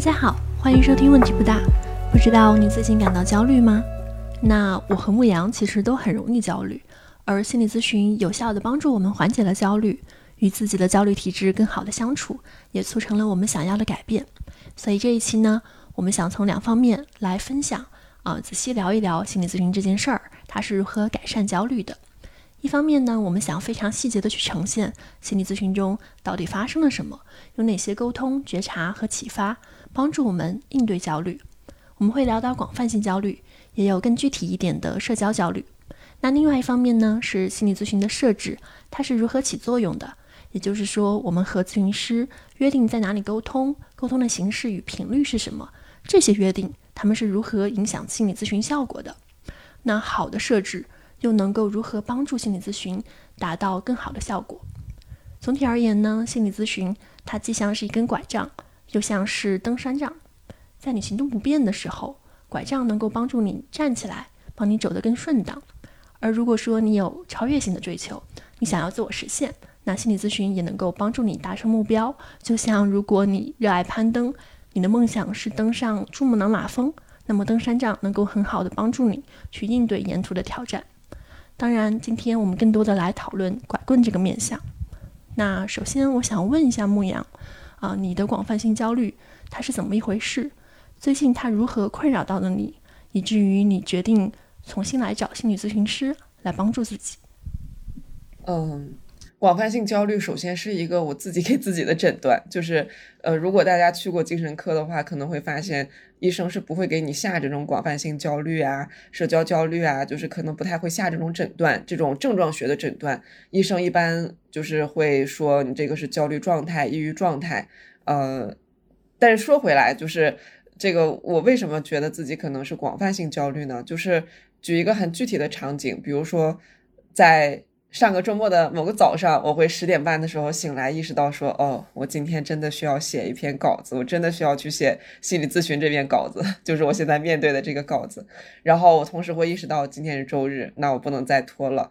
大家好，欢迎收听问题不大。不知道你最近感到焦虑吗？那我和牧羊其实都很容易焦虑，而心理咨询有效的帮助我们缓解了焦虑，与自己的焦虑体质更好的相处，也促成了我们想要的改变。所以这一期呢，我们想从两方面来分享，啊，仔细聊一聊心理咨询这件事儿，它是如何改善焦虑的。一方面呢，我们想非常细节的去呈现心理咨询中到底发生了什么，有哪些沟通、觉察和启发，帮助我们应对焦虑。我们会聊到广泛性焦虑，也有更具体一点的社交焦虑。那另外一方面呢，是心理咨询的设置，它是如何起作用的？也就是说，我们和咨询师约定在哪里沟通，沟通的形式与频率是什么？这些约定，他们是如何影响心理咨询效果的？那好的设置。又能够如何帮助心理咨询达到更好的效果？总体而言呢，心理咨询它既像是一根拐杖，就像是登山杖。在你行动不便的时候，拐杖能够帮助你站起来，帮你走得更顺当。而如果说你有超越性的追求，你想要自我实现，那心理咨询也能够帮助你达成目标。就像如果你热爱攀登，你的梦想是登上珠穆朗玛峰，那么登山杖能够很好的帮助你去应对沿途的挑战。当然，今天我们更多的来讨论拐棍这个面相。那首先，我想问一下牧羊，啊，你的广泛性焦虑它是怎么一回事？最近它如何困扰到了你，以至于你决定重新来找心理咨询师来帮助自己？嗯。广泛性焦虑首先是一个我自己给自己的诊断，就是呃，如果大家去过精神科的话，可能会发现医生是不会给你下这种广泛性焦虑啊、社交焦虑啊，就是可能不太会下这种诊断，这种症状学的诊断。医生一般就是会说你这个是焦虑状态、抑郁状态。呃，但是说回来，就是这个我为什么觉得自己可能是广泛性焦虑呢？就是举一个很具体的场景，比如说在。上个周末的某个早上，我会十点半的时候醒来，意识到说，哦，我今天真的需要写一篇稿子，我真的需要去写心理咨询这篇稿子，就是我现在面对的这个稿子。然后我同时会意识到今天是周日，那我不能再拖了。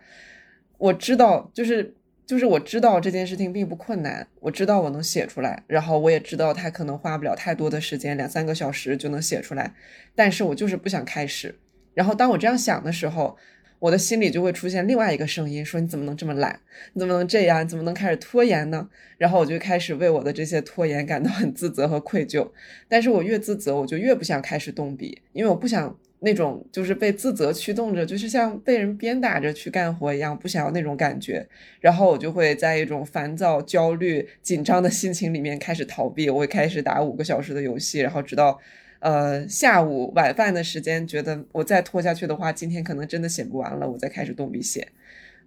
我知道，就是就是我知道这件事情并不困难，我知道我能写出来，然后我也知道它可能花不了太多的时间，两三个小时就能写出来，但是我就是不想开始。然后当我这样想的时候。我的心里就会出现另外一个声音，说你怎么能这么懒？你怎么能这样？你怎么能开始拖延呢？然后我就开始为我的这些拖延感到很自责和愧疚。但是我越自责，我就越不想开始动笔，因为我不想那种就是被自责驱动着，就是像被人鞭打着去干活一样，不想要那种感觉。然后我就会在一种烦躁、焦虑、紧张的心情里面开始逃避，我会开始打五个小时的游戏，然后直到。呃，下午晚饭的时间，觉得我再拖下去的话，今天可能真的写不完了，我再开始动笔写。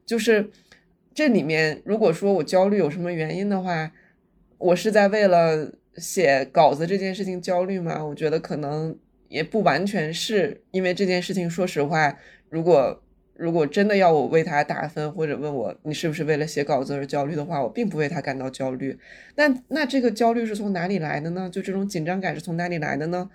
就是这里面，如果说我焦虑有什么原因的话，我是在为了写稿子这件事情焦虑吗？我觉得可能也不完全是因为这件事情。说实话，如果如果真的要我为他打分，或者问我你是不是为了写稿子而焦虑的话，我并不为他感到焦虑。那那这个焦虑是从哪里来的呢？就这种紧张感是从哪里来的呢？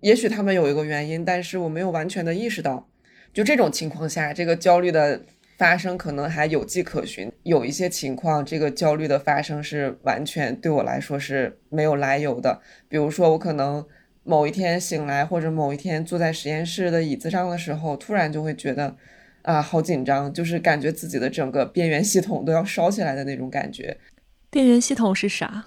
也许他们有一个原因，但是我没有完全的意识到。就这种情况下，这个焦虑的发生可能还有迹可循。有一些情况，这个焦虑的发生是完全对我来说是没有来由的。比如说，我可能。某一天醒来，或者某一天坐在实验室的椅子上的时候，突然就会觉得，啊，好紧张，就是感觉自己的整个边缘系统都要烧起来的那种感觉。边缘系统是啥？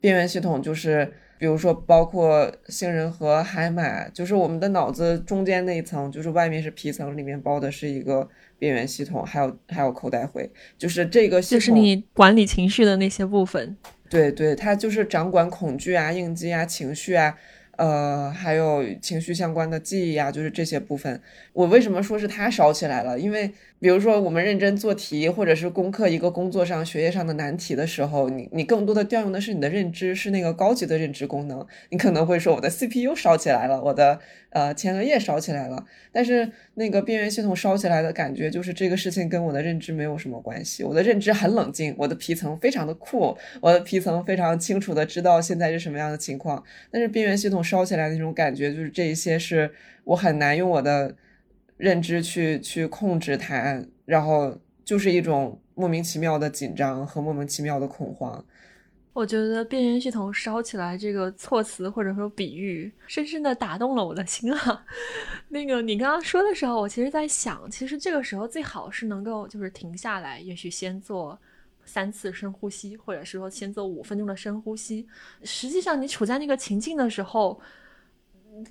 边缘系统就是，比如说，包括杏仁核、海马，就是我们的脑子中间那一层，就是外面是皮层，里面包的是一个边缘系统，还有还有口袋灰，就是这个系统，就是你管理情绪的那些部分。对对，它就是掌管恐惧啊、应激啊、情绪啊。呃，还有情绪相关的记忆啊，就是这些部分。我为什么说是它烧起来了？因为。比如说，我们认真做题，或者是攻克一个工作上、学业上的难题的时候，你你更多的调用的是你的认知，是那个高级的认知功能。你可能会说，我的 CPU 烧起来了，我的呃前额叶烧起来了。但是那个边缘系统烧起来的感觉，就是这个事情跟我的认知没有什么关系。我的认知很冷静，我的皮层非常的酷，我的皮层非常清楚的知道现在是什么样的情况。但是边缘系统烧起来那种感觉，就是这一些是我很难用我的。认知去去控制它，然后就是一种莫名其妙的紧张和莫名其妙的恐慌。我觉得边缘系统烧起来这个措辞或者说比喻，深深的打动了我的心啊。那个你刚刚说的时候，我其实在想，其实这个时候最好是能够就是停下来，也许先做三次深呼吸，或者是说先做五分钟的深呼吸。实际上，你处在那个情境的时候，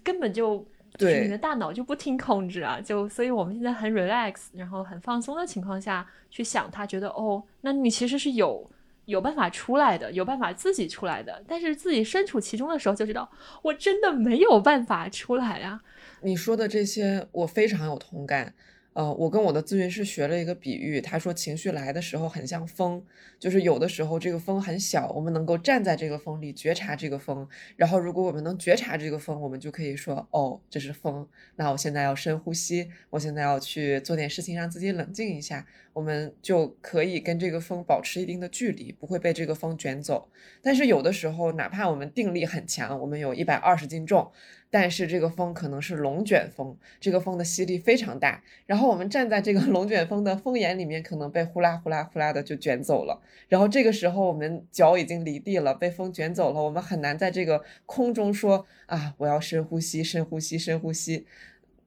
根本就对你的大脑就不听控制啊，就所以我们现在很 relax，然后很放松的情况下去想它，觉得哦，那你其实是有。有办法出来的，有办法自己出来的，但是自己身处其中的时候就知道，我真的没有办法出来啊！你说的这些，我非常有同感。呃，我跟我的咨询师学了一个比喻，他说情绪来的时候很像风，就是有的时候这个风很小，我们能够站在这个风里觉察这个风，然后如果我们能觉察这个风，我们就可以说，哦，这是风，那我现在要深呼吸，我现在要去做点事情让自己冷静一下，我们就可以跟这个风保持一定的距离，不会被这个风卷走。但是有的时候，哪怕我们定力很强，我们有一百二十斤重。但是这个风可能是龙卷风，这个风的吸力非常大，然后我们站在这个龙卷风的风眼里面，可能被呼啦呼啦呼啦的就卷走了。然后这个时候我们脚已经离地了，被风卷走了，我们很难在这个空中说啊，我要深呼吸，深呼吸，深呼吸。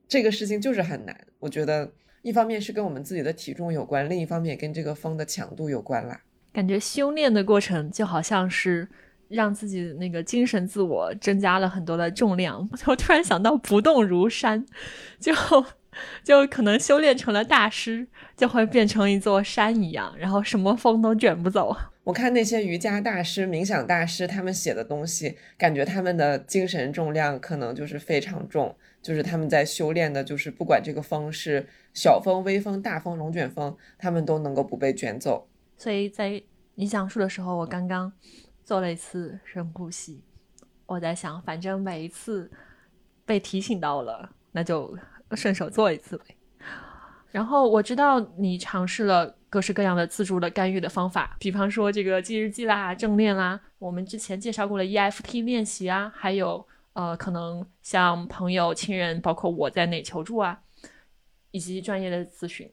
这个事情就是很难。我觉得一方面是跟我们自己的体重有关，另一方面也跟这个风的强度有关啦。感觉修炼的过程就好像是。让自己那个精神自我增加了很多的重量，我突然想到不动如山，就就可能修炼成了大师，就会变成一座山一样，然后什么风都卷不走。我看那些瑜伽大师、冥想大师他们写的东西，感觉他们的精神重量可能就是非常重，就是他们在修炼的，就是不管这个风是小风、微风、大风、龙卷风，他们都能够不被卷走。所以在你讲述的时候，我刚刚。做了一次深呼吸，我在想，反正每一次被提醒到了，那就顺手做一次呗。然后我知道你尝试了各式各样的自助的干预的方法，比方说这个记日记啦、正念啦，我们之前介绍过了 EFT 练习啊，还有呃，可能像朋友、亲人，包括我在内求助啊，以及专业的咨询。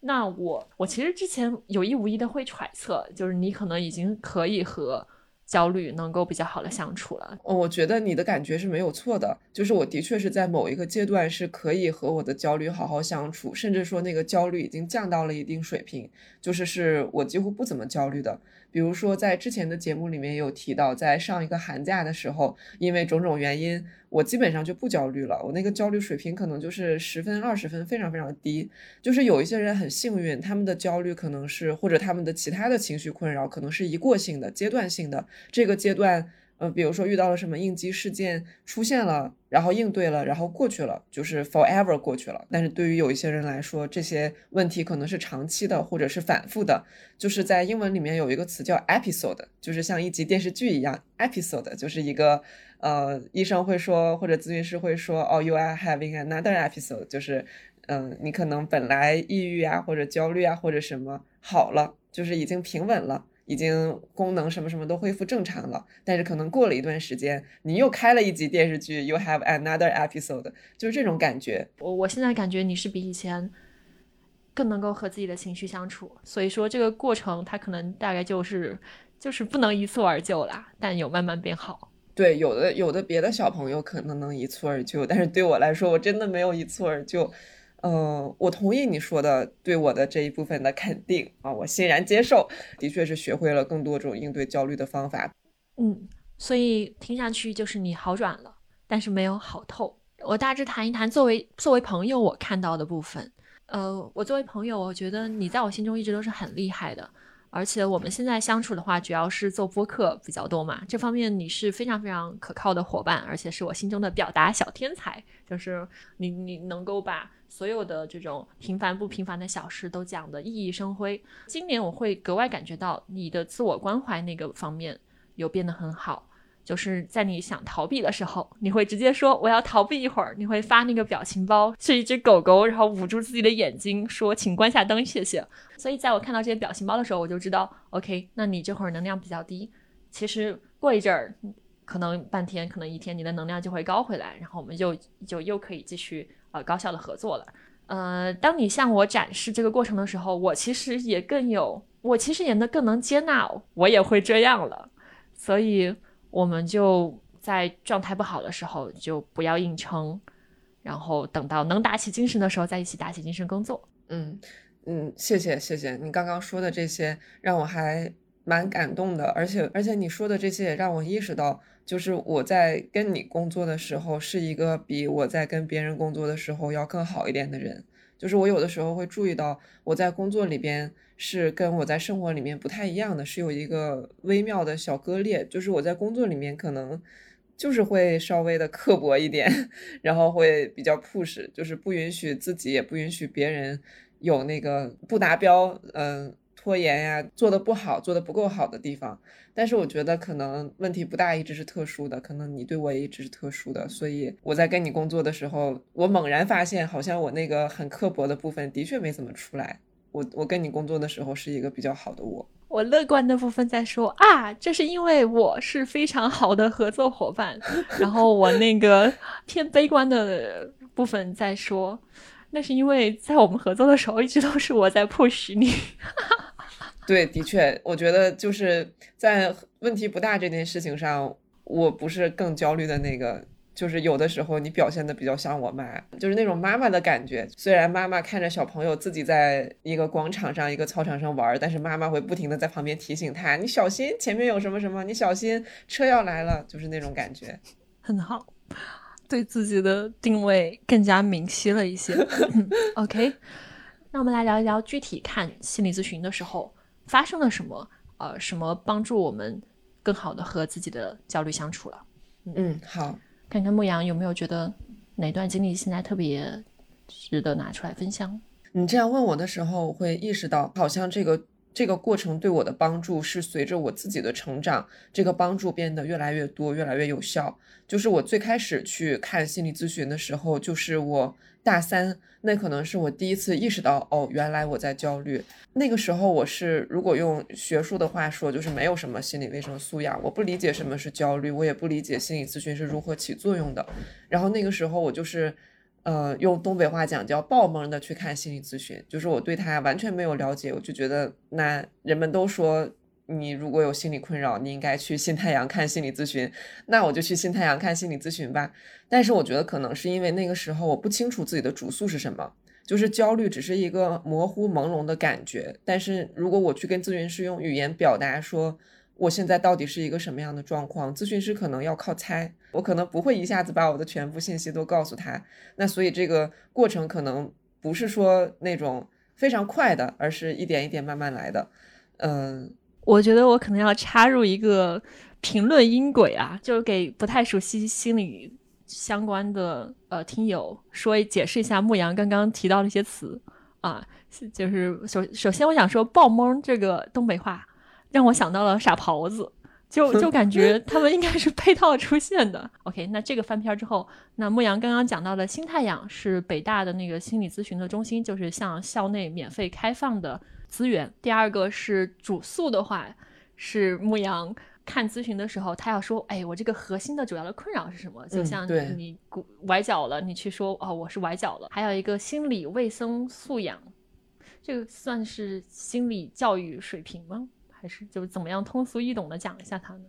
那我我其实之前有意无意的会揣测，就是你可能已经可以和。焦虑能够比较好的相处了。哦，我觉得你的感觉是没有错的，就是我的确是在某一个阶段是可以和我的焦虑好好相处，甚至说那个焦虑已经降到了一定水平，就是是我几乎不怎么焦虑的。比如说在之前的节目里面有提到，在上一个寒假的时候，因为种种原因。我基本上就不焦虑了，我那个焦虑水平可能就是十分、二十分，非常非常低。就是有一些人很幸运，他们的焦虑可能是或者他们的其他的情绪困扰，可能是一过性的、阶段性的。这个阶段，呃，比如说遇到了什么应激事件出现了，然后应对了，然后过去了，就是 forever 过去了。但是对于有一些人来说，这些问题可能是长期的，或者是反复的。就是在英文里面有一个词叫 episode，就是像一集电视剧一样，episode 就是一个。呃，医生会说，或者咨询师会说，哦，you are having another episode，就是，嗯，你可能本来抑郁啊，或者焦虑啊，或者什么好了，就是已经平稳了，已经功能什么什么都恢复正常了，但是可能过了一段时间，你又开了一集电视剧，you have another episode，就是这种感觉。我我现在感觉你是比以前更能够和自己的情绪相处，所以说这个过程它可能大概就是就是不能一蹴而就啦，但有慢慢变好。对，有的有的别的小朋友可能能一蹴而就，但是对我来说，我真的没有一蹴而就。嗯，我同意你说的对我的这一部分的肯定啊，我欣然接受，的确是学会了更多种应对焦虑的方法。嗯，所以听上去就是你好转了，但是没有好透。我大致谈一谈作为作为朋友我看到的部分。呃，我作为朋友，我觉得你在我心中一直都是很厉害的。而且我们现在相处的话，主要是做播客比较多嘛。这方面你是非常非常可靠的伙伴，而且是我心中的表达小天才。就是你，你能够把所有的这种平凡不平凡的小事都讲得熠熠生辉。今年我会格外感觉到你的自我关怀那个方面有变得很好。就是在你想逃避的时候，你会直接说我要逃避一会儿。你会发那个表情包，是一只狗狗，然后捂住自己的眼睛，说请关下灯，谢谢。所以在我看到这些表情包的时候，我就知道，OK，那你这会儿能量比较低。其实过一阵儿，可能半天，可能一天，你的能量就会高回来，然后我们就就又可以继续呃高效的合作了。呃，当你向我展示这个过程的时候，我其实也更有，我其实也能更能接纳，我也会这样了。所以我们就在状态不好的时候就不要硬撑，然后等到能打起精神的时候再一起打起精神工作。嗯嗯，谢谢谢谢你刚刚说的这些，让我还蛮感动的，而且而且你说的这些也让我意识到，就是我在跟你工作的时候是一个比我在跟别人工作的时候要更好一点的人。就是我有的时候会注意到，我在工作里边是跟我在生活里面不太一样的，是有一个微妙的小割裂。就是我在工作里面可能就是会稍微的刻薄一点，然后会比较 push，就是不允许自己，也不允许别人有那个不达标，嗯，拖延呀，做的不好，做的不够好的地方。但是我觉得可能问题不大，一直是特殊的，可能你对我也一直是特殊的，所以我在跟你工作的时候，我猛然发现，好像我那个很刻薄的部分的确没怎么出来。我我跟你工作的时候是一个比较好的我，我乐观的部分在说啊，这是因为我是非常好的合作伙伴，然后我那个偏悲观的部分在说，那是因为在我们合作的时候，一直都是我在 push 你。对，的确，我觉得就是在问题不大这件事情上，我不是更焦虑的那个。就是有的时候你表现的比较像我妈，就是那种妈妈的感觉。虽然妈妈看着小朋友自己在一个广场上、一个操场上玩，但是妈妈会不停的在旁边提醒他：“你小心前面有什么什么，你小心车要来了。”就是那种感觉，很好，对自己的定位更加明晰了一些。OK，那我们来聊一聊具体看心理咨询的时候。发生了什么？呃，什么帮助我们更好的和自己的焦虑相处了？嗯，好，看看牧羊有没有觉得哪段经历现在特别值得拿出来分享？你这样问我的时候，我会意识到，好像这个这个过程对我的帮助是随着我自己的成长，这个帮助变得越来越多，越来越有效。就是我最开始去看心理咨询的时候，就是我。大三，那可能是我第一次意识到，哦，原来我在焦虑。那个时候，我是如果用学术的话说，就是没有什么心理卫生素养，我不理解什么是焦虑，我也不理解心理咨询是如何起作用的。然后那个时候，我就是，呃，用东北话讲叫爆懵的去看心理咨询，就是我对他完全没有了解，我就觉得那人们都说。你如果有心理困扰，你应该去新太阳看心理咨询。那我就去新太阳看心理咨询吧。但是我觉得可能是因为那个时候我不清楚自己的主诉是什么，就是焦虑只是一个模糊朦胧的感觉。但是如果我去跟咨询师用语言表达说我现在到底是一个什么样的状况，咨询师可能要靠猜，我可能不会一下子把我的全部信息都告诉他。那所以这个过程可能不是说那种非常快的，而是一点一点慢慢来的。嗯。我觉得我可能要插入一个评论音轨啊，就是给不太熟悉心理相关的呃听友说解释一下牧羊刚刚提到的一些词啊，就是首首先我想说“爆懵”这个东北话让我想到了傻狍子，就就感觉他们应该是配套出现的。OK，那这个翻篇之后，那牧羊刚刚讲到的新太阳是北大的那个心理咨询的中心，就是向校内免费开放的。资源。第二个是主诉的话，是牧羊看咨询的时候，他要说：“哎，我这个核心的主要的困扰是什么？”就像你崴脚了，你去说：“哦，我是崴脚了。”还有一个心理卫生素养，这个算是心理教育水平吗？还是就是怎么样通俗易懂的讲一下它呢？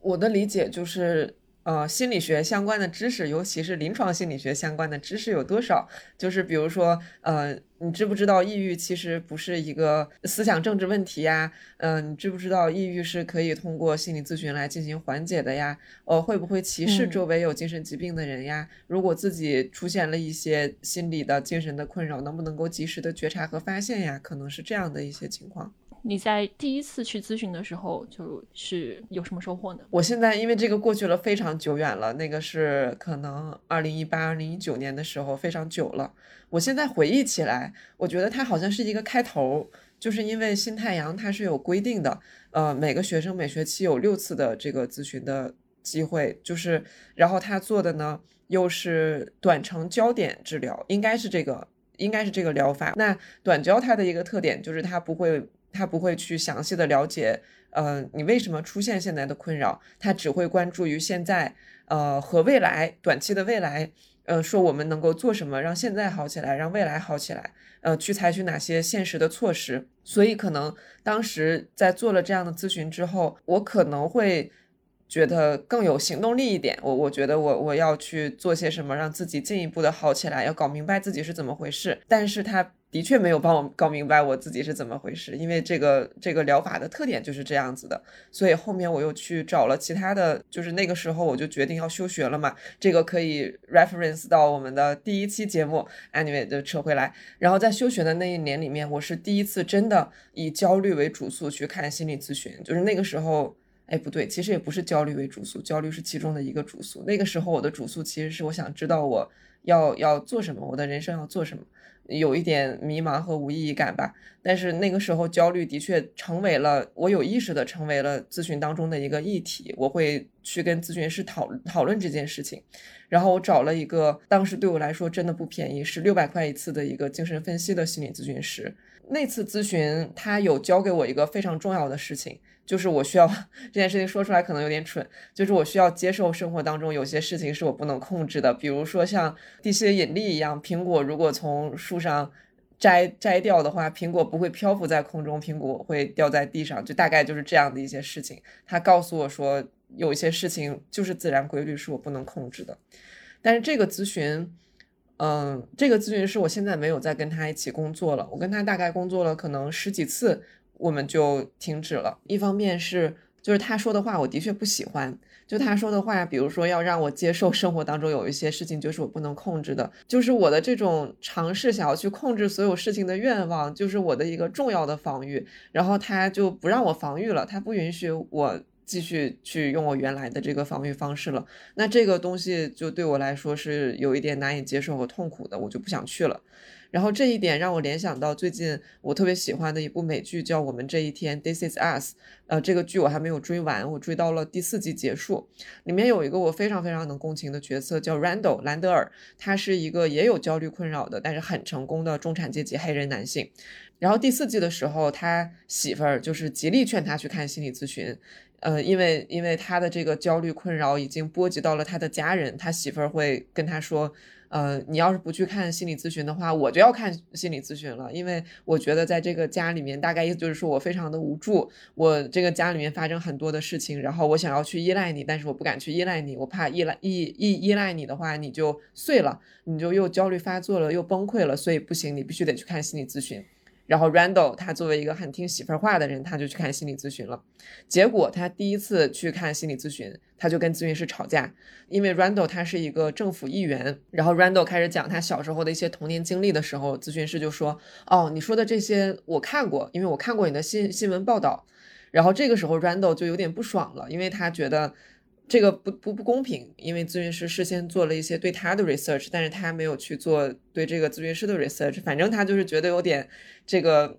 我的理解就是。呃，心理学相关的知识，尤其是临床心理学相关的知识有多少？就是比如说，呃，你知不知道抑郁其实不是一个思想政治问题呀？嗯，你知不知道抑郁是可以通过心理咨询来进行缓解的呀？呃，会不会歧视周围有精神疾病的人呀？如果自己出现了一些心理的精神的困扰，能不能够及时的觉察和发现呀？可能是这样的一些情况。你在第一次去咨询的时候，就是有什么收获呢？我现在因为这个过去了非常久远了，那个是可能二零一八、二零一九年的时候，非常久了。我现在回忆起来，我觉得它好像是一个开头，就是因为新太阳它是有规定的，呃，每个学生每学期有六次的这个咨询的机会，就是然后他做的呢又是短程焦点治疗，应该是这个，应该是这个疗法。那短焦它的一个特点就是它不会。他不会去详细的了解，呃，你为什么出现现在的困扰？他只会关注于现在，呃，和未来短期的未来，呃，说我们能够做什么让现在好起来，让未来好起来，呃，去采取哪些现实的措施。所以可能当时在做了这样的咨询之后，我可能会觉得更有行动力一点。我我觉得我我要去做些什么，让自己进一步的好起来，要搞明白自己是怎么回事。但是他。的确没有帮我搞明白我自己是怎么回事，因为这个这个疗法的特点就是这样子的，所以后面我又去找了其他的，就是那个时候我就决定要休学了嘛，这个可以 reference 到我们的第一期节目，anyway 就扯回来，然后在休学的那一年里面，我是第一次真的以焦虑为主诉去看心理咨询，就是那个时候，哎不对，其实也不是焦虑为主诉，焦虑是其中的一个主诉，那个时候我的主诉其实是我想知道我要要做什么，我的人生要做什么。有一点迷茫和无意义感吧，但是那个时候焦虑的确成为了我有意识的成为了咨询当中的一个议题，我会去跟咨询师讨讨论这件事情，然后我找了一个当时对我来说真的不便宜，是六百块一次的一个精神分析的心理咨询师。那次咨询他有教给我一个非常重要的事情。就是我需要这件事情说出来可能有点蠢，就是我需要接受生活当中有些事情是我不能控制的，比如说像地心引力一样，苹果如果从树上摘摘掉的话，苹果不会漂浮在空中，苹果会掉在地上，就大概就是这样的一些事情。他告诉我说，有一些事情就是自然规律是我不能控制的。但是这个咨询，嗯，这个咨询师我现在没有再跟他一起工作了，我跟他大概工作了可能十几次。我们就停止了。一方面是，就是他说的话，我的确不喜欢。就他说的话，比如说要让我接受生活当中有一些事情就是我不能控制的，就是我的这种尝试想要去控制所有事情的愿望，就是我的一个重要的防御。然后他就不让我防御了，他不允许我继续去用我原来的这个防御方式了。那这个东西就对我来说是有一点难以接受和痛苦的，我就不想去了。然后这一点让我联想到最近我特别喜欢的一部美剧，叫《我们这一天》（This Is Us）。呃，这个剧我还没有追完，我追到了第四季结束。里面有一个我非常非常能共情的角色，叫 Randall 兰德尔。他是一个也有焦虑困扰的，但是很成功的中产阶级黑人男性。然后第四季的时候，他媳妇儿就是极力劝他去看心理咨询。呃，因为因为他的这个焦虑困扰已经波及到了他的家人，他媳妇儿会跟他说。呃，你要是不去看心理咨询的话，我就要看心理咨询了，因为我觉得在这个家里面，大概意思就是说我非常的无助，我这个家里面发生很多的事情，然后我想要去依赖你，但是我不敢去依赖你，我怕依赖依依依赖你的话，你就碎了，你就又焦虑发作了，又崩溃了，所以不行，你必须得去看心理咨询。然后 Randall 他作为一个很听媳妇儿话的人，他就去看心理咨询了。结果他第一次去看心理咨询，他就跟咨询师吵架，因为 Randall 他是一个政府议员。然后 Randall 开始讲他小时候的一些童年经历的时候，咨询师就说：“哦，你说的这些我看过，因为我看过你的新新闻报道。”然后这个时候 Randall 就有点不爽了，因为他觉得。这个不不不公平，因为咨询师事先做了一些对他的 research，但是他没有去做对这个咨询师的 research。反正他就是觉得有点这个，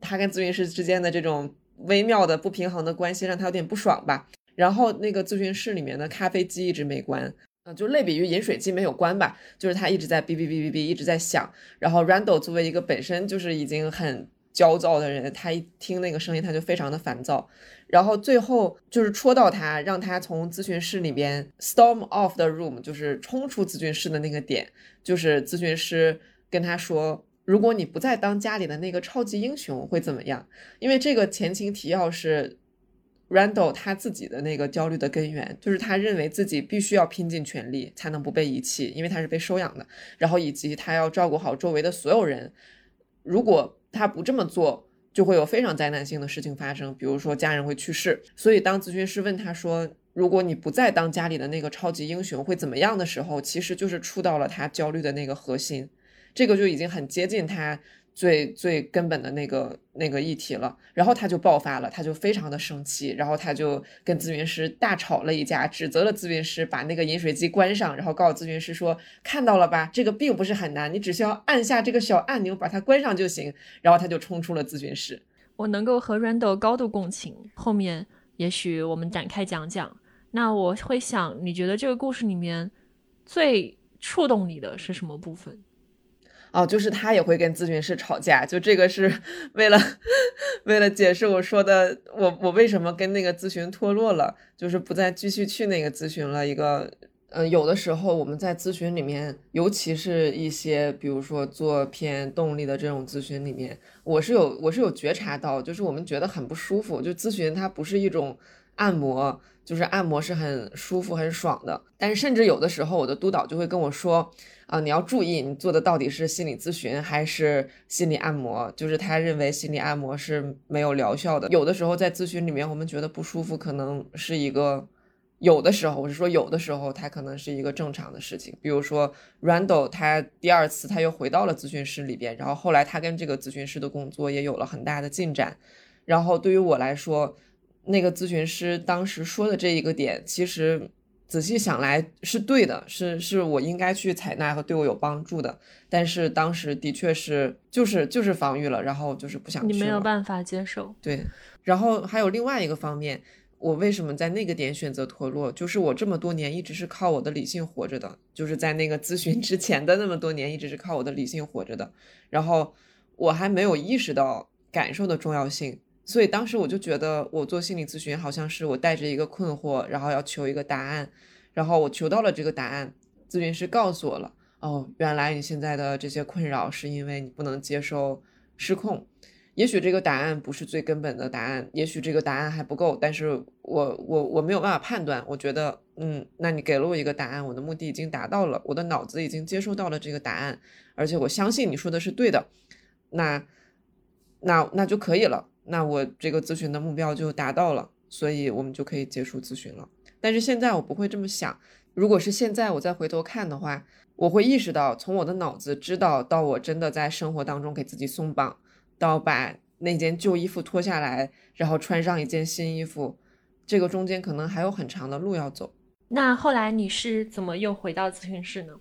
他跟咨询师之间的这种微妙的不平衡的关系让他有点不爽吧。然后那个咨询室里面的咖啡机一直没关，嗯，就类比于饮水机没有关吧，就是他一直在哔哔哔哔哔一直在响。然后 Randall 作为一个本身就是已经很。焦躁的人，他一听那个声音，他就非常的烦躁，然后最后就是戳到他，让他从咨询室里边 storm off the room，就是冲出咨询室的那个点，就是咨询师跟他说，如果你不再当家里的那个超级英雄会怎么样？因为这个前情提要是 Randall 他自己的那个焦虑的根源，就是他认为自己必须要拼尽全力才能不被遗弃，因为他是被收养的，然后以及他要照顾好周围的所有人，如果。他不这么做，就会有非常灾难性的事情发生，比如说家人会去世。所以当咨询师问他说：“如果你不再当家里的那个超级英雄，会怎么样的时候？”其实就是触到了他焦虑的那个核心，这个就已经很接近他。最最根本的那个那个议题了，然后他就爆发了，他就非常的生气，然后他就跟咨询师大吵了一架，指责了咨询师把那个饮水机关上，然后告诉咨询师说看到了吧，这个并不是很难，你只需要按下这个小按钮把它关上就行。然后他就冲出了咨询室。我能够和 Randall 高度共情，后面也许我们展开讲讲。那我会想，你觉得这个故事里面最触动你的是什么部分？哦，就是他也会跟咨询师吵架，就这个是 为了 为了解释我说的，我我为什么跟那个咨询脱落了，就是不再继续去那个咨询了。一个，嗯，有的时候我们在咨询里面，尤其是一些比如说做偏动力的这种咨询里面，我是有我是有觉察到，就是我们觉得很不舒服，就咨询它不是一种按摩，就是按摩是很舒服、很爽的。但是甚至有的时候，我的督导就会跟我说，啊，你要注意，你做的到底是心理咨询还是心理按摩？就是他认为心理按摩是没有疗效的。有的时候在咨询里面，我们觉得不舒服，可能是一个。有的时候，我是说有的时候，他可能是一个正常的事情。比如说，Randall 他第二次他又回到了咨询室里边，然后后来他跟这个咨询师的工作也有了很大的进展。然后对于我来说，那个咨询师当时说的这一个点，其实仔细想来是对的，是是我应该去采纳和对我有帮助的。但是当时的确是就是就是防御了，然后就是不想你没有办法接受。对，然后还有另外一个方面。我为什么在那个点选择脱落？就是我这么多年一直是靠我的理性活着的，就是在那个咨询之前的那么多年，一直是靠我的理性活着的。然后我还没有意识到感受的重要性，所以当时我就觉得我做心理咨询好像是我带着一个困惑，然后要求一个答案，然后我求到了这个答案，咨询师告诉我了，哦，原来你现在的这些困扰是因为你不能接受失控。也许这个答案不是最根本的答案，也许这个答案还不够，但是我我我没有办法判断。我觉得，嗯，那你给了我一个答案，我的目的已经达到了，我的脑子已经接收到了这个答案，而且我相信你说的是对的，那那那就可以了，那我这个咨询的目标就达到了，所以我们就可以结束咨询了。但是现在我不会这么想，如果是现在我再回头看的话，我会意识到，从我的脑子知道到我真的在生活当中给自己松绑。到把那件旧衣服脱下来，然后穿上一件新衣服，这个中间可能还有很长的路要走。那后来你是怎么又回到咨询室呢？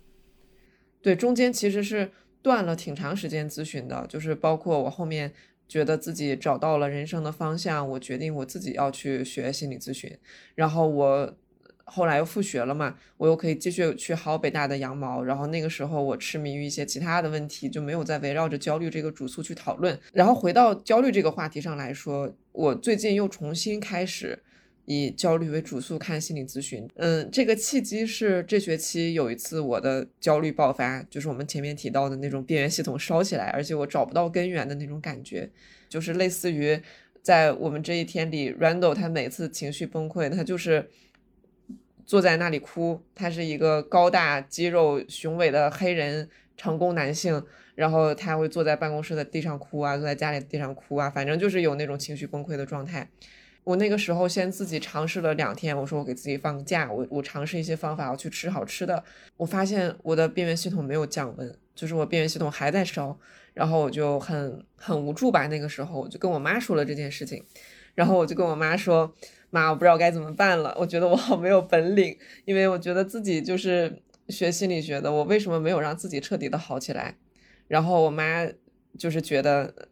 对，中间其实是断了挺长时间咨询的，就是包括我后面觉得自己找到了人生的方向，我决定我自己要去学心理咨询，然后我。后来又复学了嘛，我又可以继续去薅北大的羊毛。然后那个时候我痴迷于一些其他的问题，就没有再围绕着焦虑这个主诉去讨论。然后回到焦虑这个话题上来说，我最近又重新开始以焦虑为主诉看心理咨询。嗯，这个契机是这学期有一次我的焦虑爆发，就是我们前面提到的那种边缘系统烧起来，而且我找不到根源的那种感觉，就是类似于在我们这一天里，Randall 他每次情绪崩溃，他就是。坐在那里哭，他是一个高大、肌肉雄伟的黑人成功男性，然后他会坐在办公室的地上哭啊，坐在家里的地上哭啊，反正就是有那种情绪崩溃的状态。我那个时候先自己尝试了两天，我说我给自己放个假，我我尝试一些方法，我去吃好吃的。我发现我的边缘系统没有降温，就是我边缘系统还在烧，然后我就很很无助吧。那个时候我就跟我妈说了这件事情，然后我就跟我妈说。妈，我不知道该怎么办了。我觉得我好没有本领，因为我觉得自己就是学心理学的，我为什么没有让自己彻底的好起来？然后我妈就是觉得，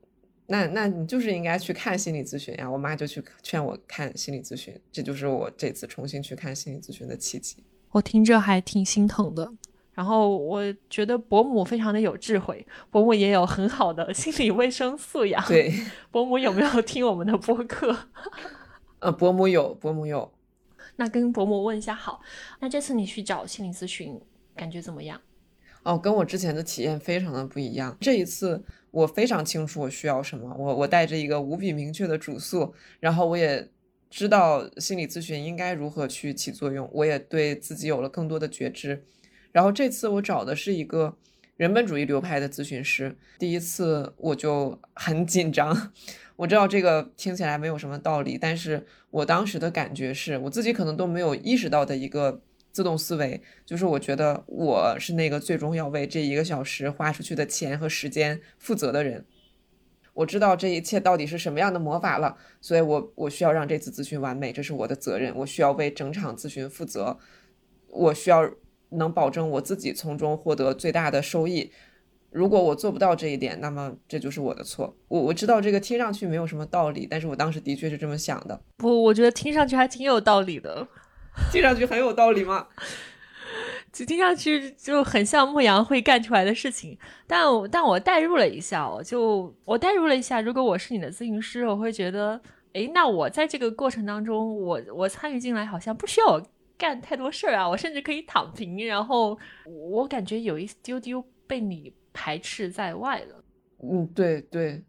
那那你就是应该去看心理咨询呀。我妈就去劝我看心理咨询，这就是我这次重新去看心理咨询的契机。我听着还挺心疼的。然后我觉得伯母非常的有智慧，伯母也有很好的心理卫生素养。对，伯母有没有听我们的播客？呃，伯母有，伯母有。那跟伯母问一下好。那这次你去找心理咨询，感觉怎么样？哦，跟我之前的体验非常的不一样。这一次我非常清楚我需要什么，我我带着一个无比明确的主诉，然后我也知道心理咨询应该如何去起作用，我也对自己有了更多的觉知。然后这次我找的是一个人本主义流派的咨询师，第一次我就很紧张。我知道这个听起来没有什么道理，但是我当时的感觉是我自己可能都没有意识到的一个自动思维，就是我觉得我是那个最终要为这一个小时花出去的钱和时间负责的人。我知道这一切到底是什么样的魔法了，所以我我需要让这次咨询完美，这是我的责任。我需要为整场咨询负责，我需要能保证我自己从中获得最大的收益。如果我做不到这一点，那么这就是我的错。我我知道这个听上去没有什么道理，但是我当时的确是这么想的。不，我觉得听上去还挺有道理的。听上去很有道理吗？就听上去就很像牧羊会干出来的事情。但但我代入了一下，我就我代入了一下，如果我是你的咨询师，我会觉得，诶，那我在这个过程当中，我我参与进来，好像不需要我干太多事儿啊，我甚至可以躺平。然后我感觉有一丢丢被你。排斥在外了，嗯，对对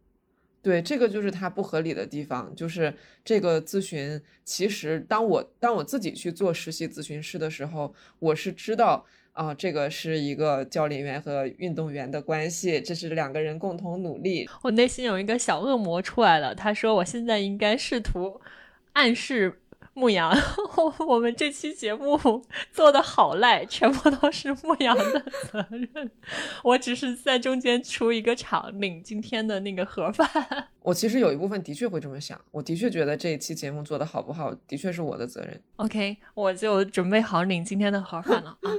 对，这个就是它不合理的地方，就是这个咨询，其实当我当我自己去做实习咨询师的时候，我是知道啊，这个是一个教练员和运动员的关系，这是两个人共同努力。我内心有一个小恶魔出来了，他说我现在应该试图暗示。牧羊，我们这期节目 做的好赖，全部都是牧羊的责任。我只是在中间出一个场，领今天的那个盒饭。我其实有一部分的确会这么想，我的确觉得这一期节目做的好不好，的确是我的责任。OK，我就准备好领今天的盒饭了啊。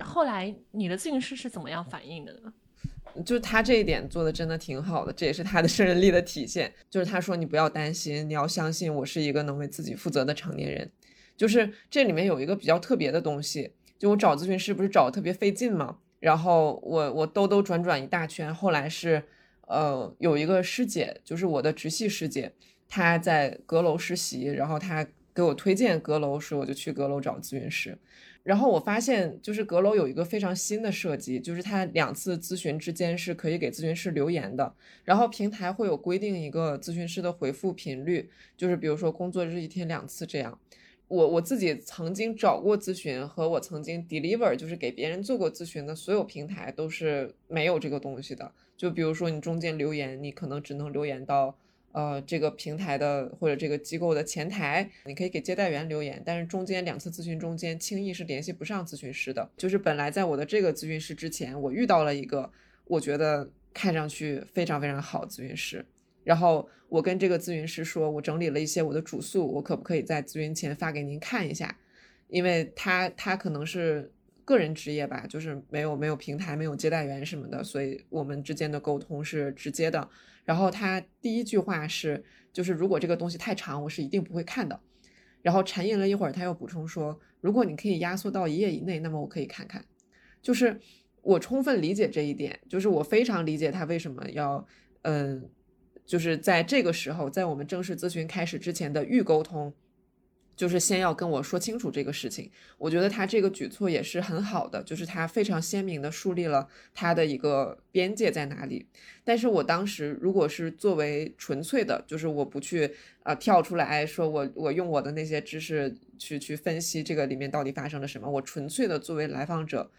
后来你的咨询师是怎么样反应的呢？就他这一点做的真的挺好的，这也是他的胜任力的体现。就是他说：“你不要担心，你要相信我是一个能为自己负责的成年人。”就是这里面有一个比较特别的东西，就我找咨询师不是找特别费劲嘛，然后我我兜兜转转一大圈，后来是呃有一个师姐，就是我的直系师姐，她在阁楼实习，然后她给我推荐阁楼时，我就去阁楼找咨询师。然后我发现，就是阁楼有一个非常新的设计，就是它两次咨询之间是可以给咨询师留言的。然后平台会有规定一个咨询师的回复频率，就是比如说工作日一天两次这样。我我自己曾经找过咨询和我曾经 deliver 就是给别人做过咨询的所有平台都是没有这个东西的。就比如说你中间留言，你可能只能留言到。呃，这个平台的或者这个机构的前台，你可以给接待员留言，但是中间两次咨询中间轻易是联系不上咨询师的。就是本来在我的这个咨询师之前，我遇到了一个我觉得看上去非常非常好咨询师，然后我跟这个咨询师说，我整理了一些我的主诉，我可不可以在咨询前发给您看一下？因为他他可能是。个人职业吧，就是没有没有平台，没有接待员什么的，所以我们之间的沟通是直接的。然后他第一句话是，就是如果这个东西太长，我是一定不会看的。然后沉吟了一会儿，他又补充说，如果你可以压缩到一页以内，那么我可以看看。就是我充分理解这一点，就是我非常理解他为什么要，嗯，就是在这个时候，在我们正式咨询开始之前的预沟通。就是先要跟我说清楚这个事情，我觉得他这个举措也是很好的，就是他非常鲜明的树立了他的一个边界在哪里。但是我当时如果是作为纯粹的，就是我不去啊跳出来说我我用我的那些知识去去分析这个里面到底发生了什么，我纯粹的作为来访者，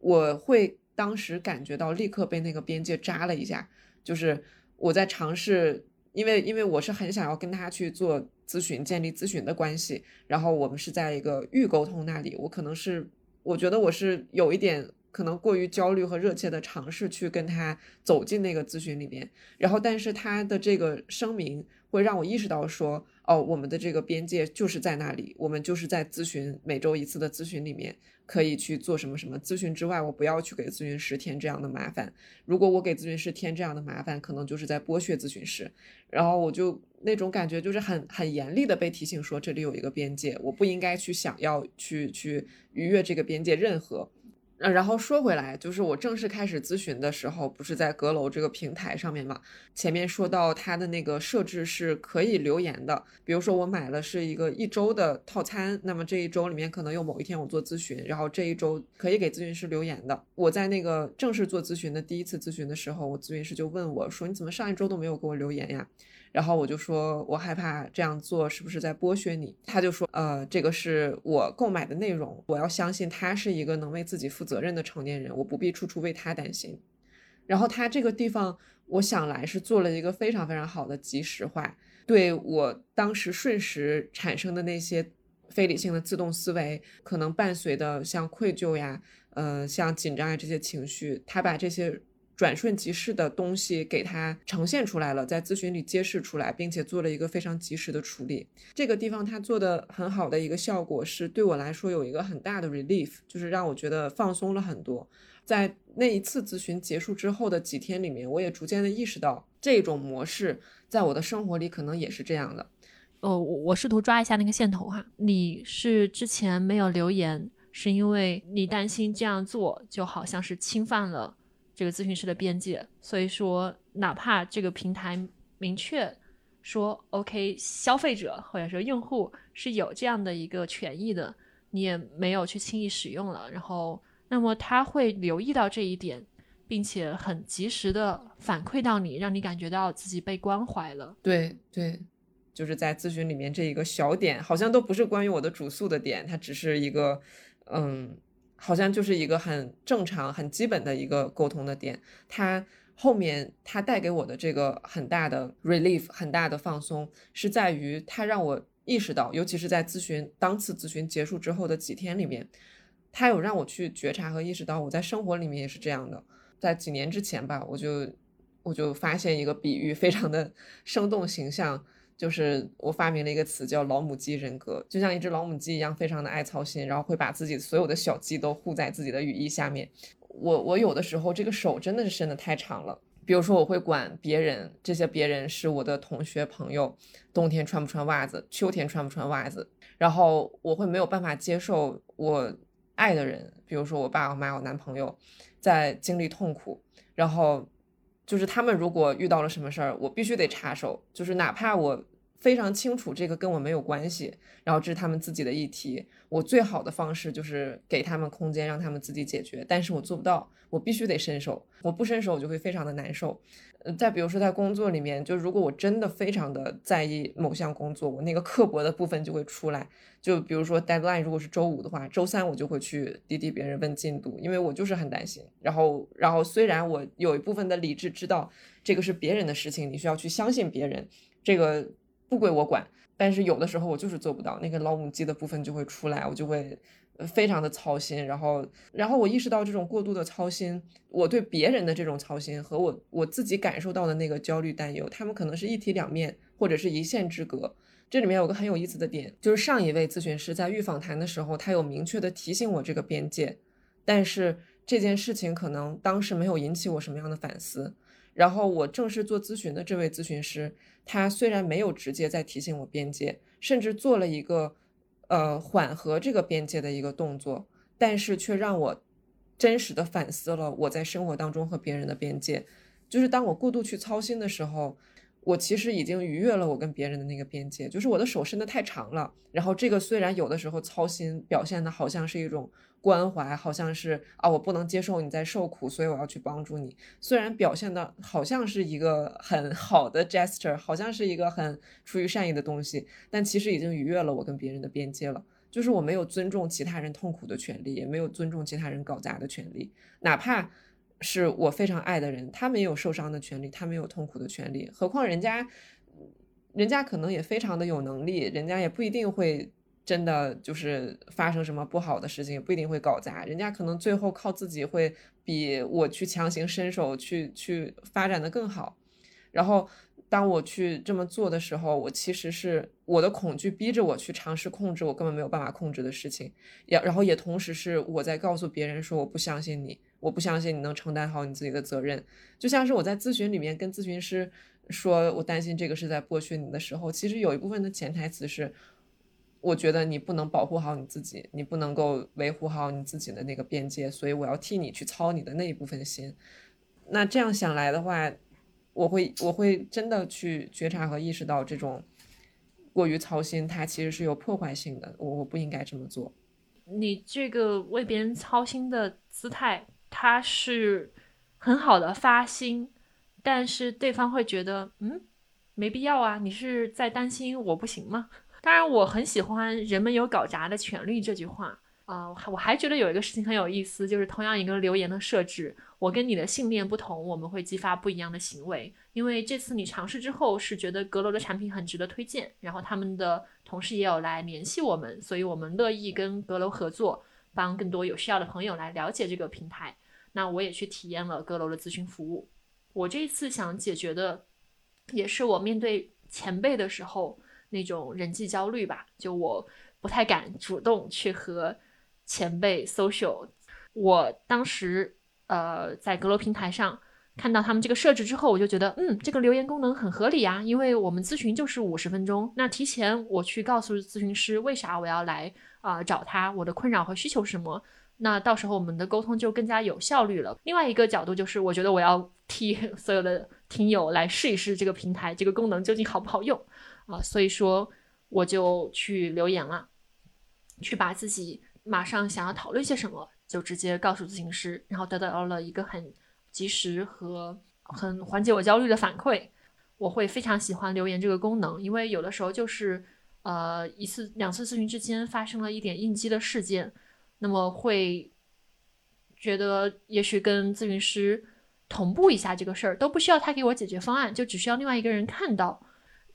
我会当时感觉到立刻被那个边界扎了一下，就是我在尝试。因为，因为我是很想要跟他去做咨询，建立咨询的关系，然后我们是在一个预沟通那里，我可能是，我觉得我是有一点可能过于焦虑和热切的尝试去跟他走进那个咨询里面，然后，但是他的这个声明会让我意识到说。哦，我们的这个边界就是在那里，我们就是在咨询每周一次的咨询里面可以去做什么什么咨询之外，我不要去给咨询师添这样的麻烦。如果我给咨询师添这样的麻烦，可能就是在剥削咨询师。然后我就那种感觉就是很很严厉的被提醒说这里有一个边界，我不应该去想要去去逾越这个边界任何。呃，然后说回来，就是我正式开始咨询的时候，不是在阁楼这个平台上面嘛？前面说到它的那个设置是可以留言的，比如说我买了是一个一周的套餐，那么这一周里面可能有某一天我做咨询，然后这一周可以给咨询师留言的。我在那个正式做咨询的第一次咨询的时候，我咨询师就问我说：“你怎么上一周都没有给我留言呀？”然后我就说，我害怕这样做是不是在剥削你？他就说，呃，这个是我购买的内容，我要相信他是一个能为自己负责任的成年人，我不必处处为他担心。然后他这个地方，我想来是做了一个非常非常好的及时化，对我当时瞬时产生的那些非理性的自动思维，可能伴随的像愧疚呀，呃，像紧张呀这些情绪，他把这些。转瞬即逝的东西给他呈现出来了，在咨询里揭示出来，并且做了一个非常及时的处理。这个地方他做的很好的一个效果是，对我来说有一个很大的 relief，就是让我觉得放松了很多。在那一次咨询结束之后的几天里面，我也逐渐的意识到，这种模式在我的生活里可能也是这样的。哦，我我试图抓一下那个线头哈，你是之前没有留言，是因为你担心这样做就好像是侵犯了。这个咨询师的边界，所以说，哪怕这个平台明确说 OK，消费者或者说用户是有这样的一个权益的，你也没有去轻易使用了。然后，那么他会留意到这一点，并且很及时的反馈到你，让你感觉到自己被关怀了。对对，就是在咨询里面这一个小点，好像都不是关于我的主诉的点，它只是一个，嗯，好像就是一个很正常、很基本的一个沟通的点。它后面它带给我的这个很大的 relief、很大的放松，是在于它让我意识到，尤其是在咨询当次咨询结束之后的几天里面，它有让我去觉察和意识到，我在生活里面也是这样的。在几年之前吧，我就我就发现一个比喻，非常的生动形象，就是我发明了一个词叫“老母鸡人格”，就像一只老母鸡一样，非常的爱操心，然后会把自己所有的小鸡都护在自己的羽翼下面。我我有的时候这个手真的是伸的太长了，比如说我会管别人，这些别人是我的同学朋友，冬天穿不穿袜子，秋天穿不穿袜子，然后我会没有办法接受我爱的人，比如说我爸我妈我男朋友。在经历痛苦，然后就是他们如果遇到了什么事儿，我必须得插手，就是哪怕我。非常清楚这个跟我没有关系，然后这是他们自己的议题。我最好的方式就是给他们空间，让他们自己解决。但是我做不到，我必须得伸手。我不伸手，我就会非常的难受。呃，再比如说在工作里面，就如果我真的非常的在意某项工作，我那个刻薄的部分就会出来。就比如说 deadline 如果是周五的话，周三我就会去滴滴别人问进度，因为我就是很担心。然后，然后虽然我有一部分的理智知道这个是别人的事情，你需要去相信别人，这个。不归我管，但是有的时候我就是做不到，那个老母鸡的部分就会出来，我就会非常的操心，然后，然后我意识到这种过度的操心，我对别人的这种操心和我我自己感受到的那个焦虑担忧，他们可能是一体两面，或者是一线之隔。这里面有个很有意思的点，就是上一位咨询师在预访谈的时候，他有明确的提醒我这个边界，但是这件事情可能当时没有引起我什么样的反思。然后我正式做咨询的这位咨询师，他虽然没有直接在提醒我边界，甚至做了一个呃缓和这个边界的一个动作，但是却让我真实的反思了我在生活当中和别人的边界。就是当我过度去操心的时候。我其实已经逾越了我跟别人的那个边界，就是我的手伸得太长了。然后这个虽然有的时候操心表现的好像是一种关怀，好像是啊我不能接受你在受苦，所以我要去帮助你。虽然表现的好像是一个很好的 gesture，好像是一个很出于善意的东西，但其实已经逾越了我跟别人的边界了。就是我没有尊重其他人痛苦的权利，也没有尊重其他人搞砸的权利，哪怕。是我非常爱的人，他们也有受伤的权利，他们有痛苦的权利。何况人家，人家可能也非常的有能力，人家也不一定会真的就是发生什么不好的事情，也不一定会搞砸。人家可能最后靠自己会比我去强行伸手去去发展的更好。然后当我去这么做的时候，我其实是我的恐惧逼着我去尝试控制我根本没有办法控制的事情，也然后也同时是我在告诉别人说我不相信你。我不相信你能承担好你自己的责任，就像是我在咨询里面跟咨询师说，我担心这个是在剥削你的时候，其实有一部分的潜台词是，我觉得你不能保护好你自己，你不能够维护好你自己的那个边界，所以我要替你去操你的那一部分心。那这样想来的话，我会我会真的去觉察和意识到这种过于操心，它其实是有破坏性的，我我不应该这么做。你这个为别人操心的姿态。他是很好的发心，但是对方会觉得，嗯，没必要啊，你是在担心我不行吗？当然，我很喜欢“人们有搞砸的权利”这句话啊。我还觉得有一个事情很有意思，就是同样一个留言的设置，我跟你的信念不同，我们会激发不一样的行为。因为这次你尝试之后是觉得阁楼的产品很值得推荐，然后他们的同事也有来联系我们，所以我们乐意跟阁楼合作。帮更多有需要的朋友来了解这个平台，那我也去体验了阁楼的咨询服务。我这一次想解决的，也是我面对前辈的时候那种人际焦虑吧。就我不太敢主动去和前辈 social。我当时呃在阁楼平台上看到他们这个设置之后，我就觉得，嗯，这个留言功能很合理啊，因为我们咨询就是五十分钟，那提前我去告诉咨询师为啥我要来。啊，找他，我的困扰和需求是什么？那到时候我们的沟通就更加有效率了。另外一个角度就是，我觉得我要替 所有的听友来试一试这个平台这个功能究竟好不好用啊，所以说我就去留言了，去把自己马上想要讨论些什么就直接告诉咨询师，然后得到了一个很。及时和很缓解我焦虑的反馈。我会非常喜欢留言这个功能，因为有的时候就是呃一次两次咨询之间发生了一点应激的事件，那么会觉得也许跟咨询师同步一下这个事儿，都不需要他给我解决方案，就只需要另外一个人看到，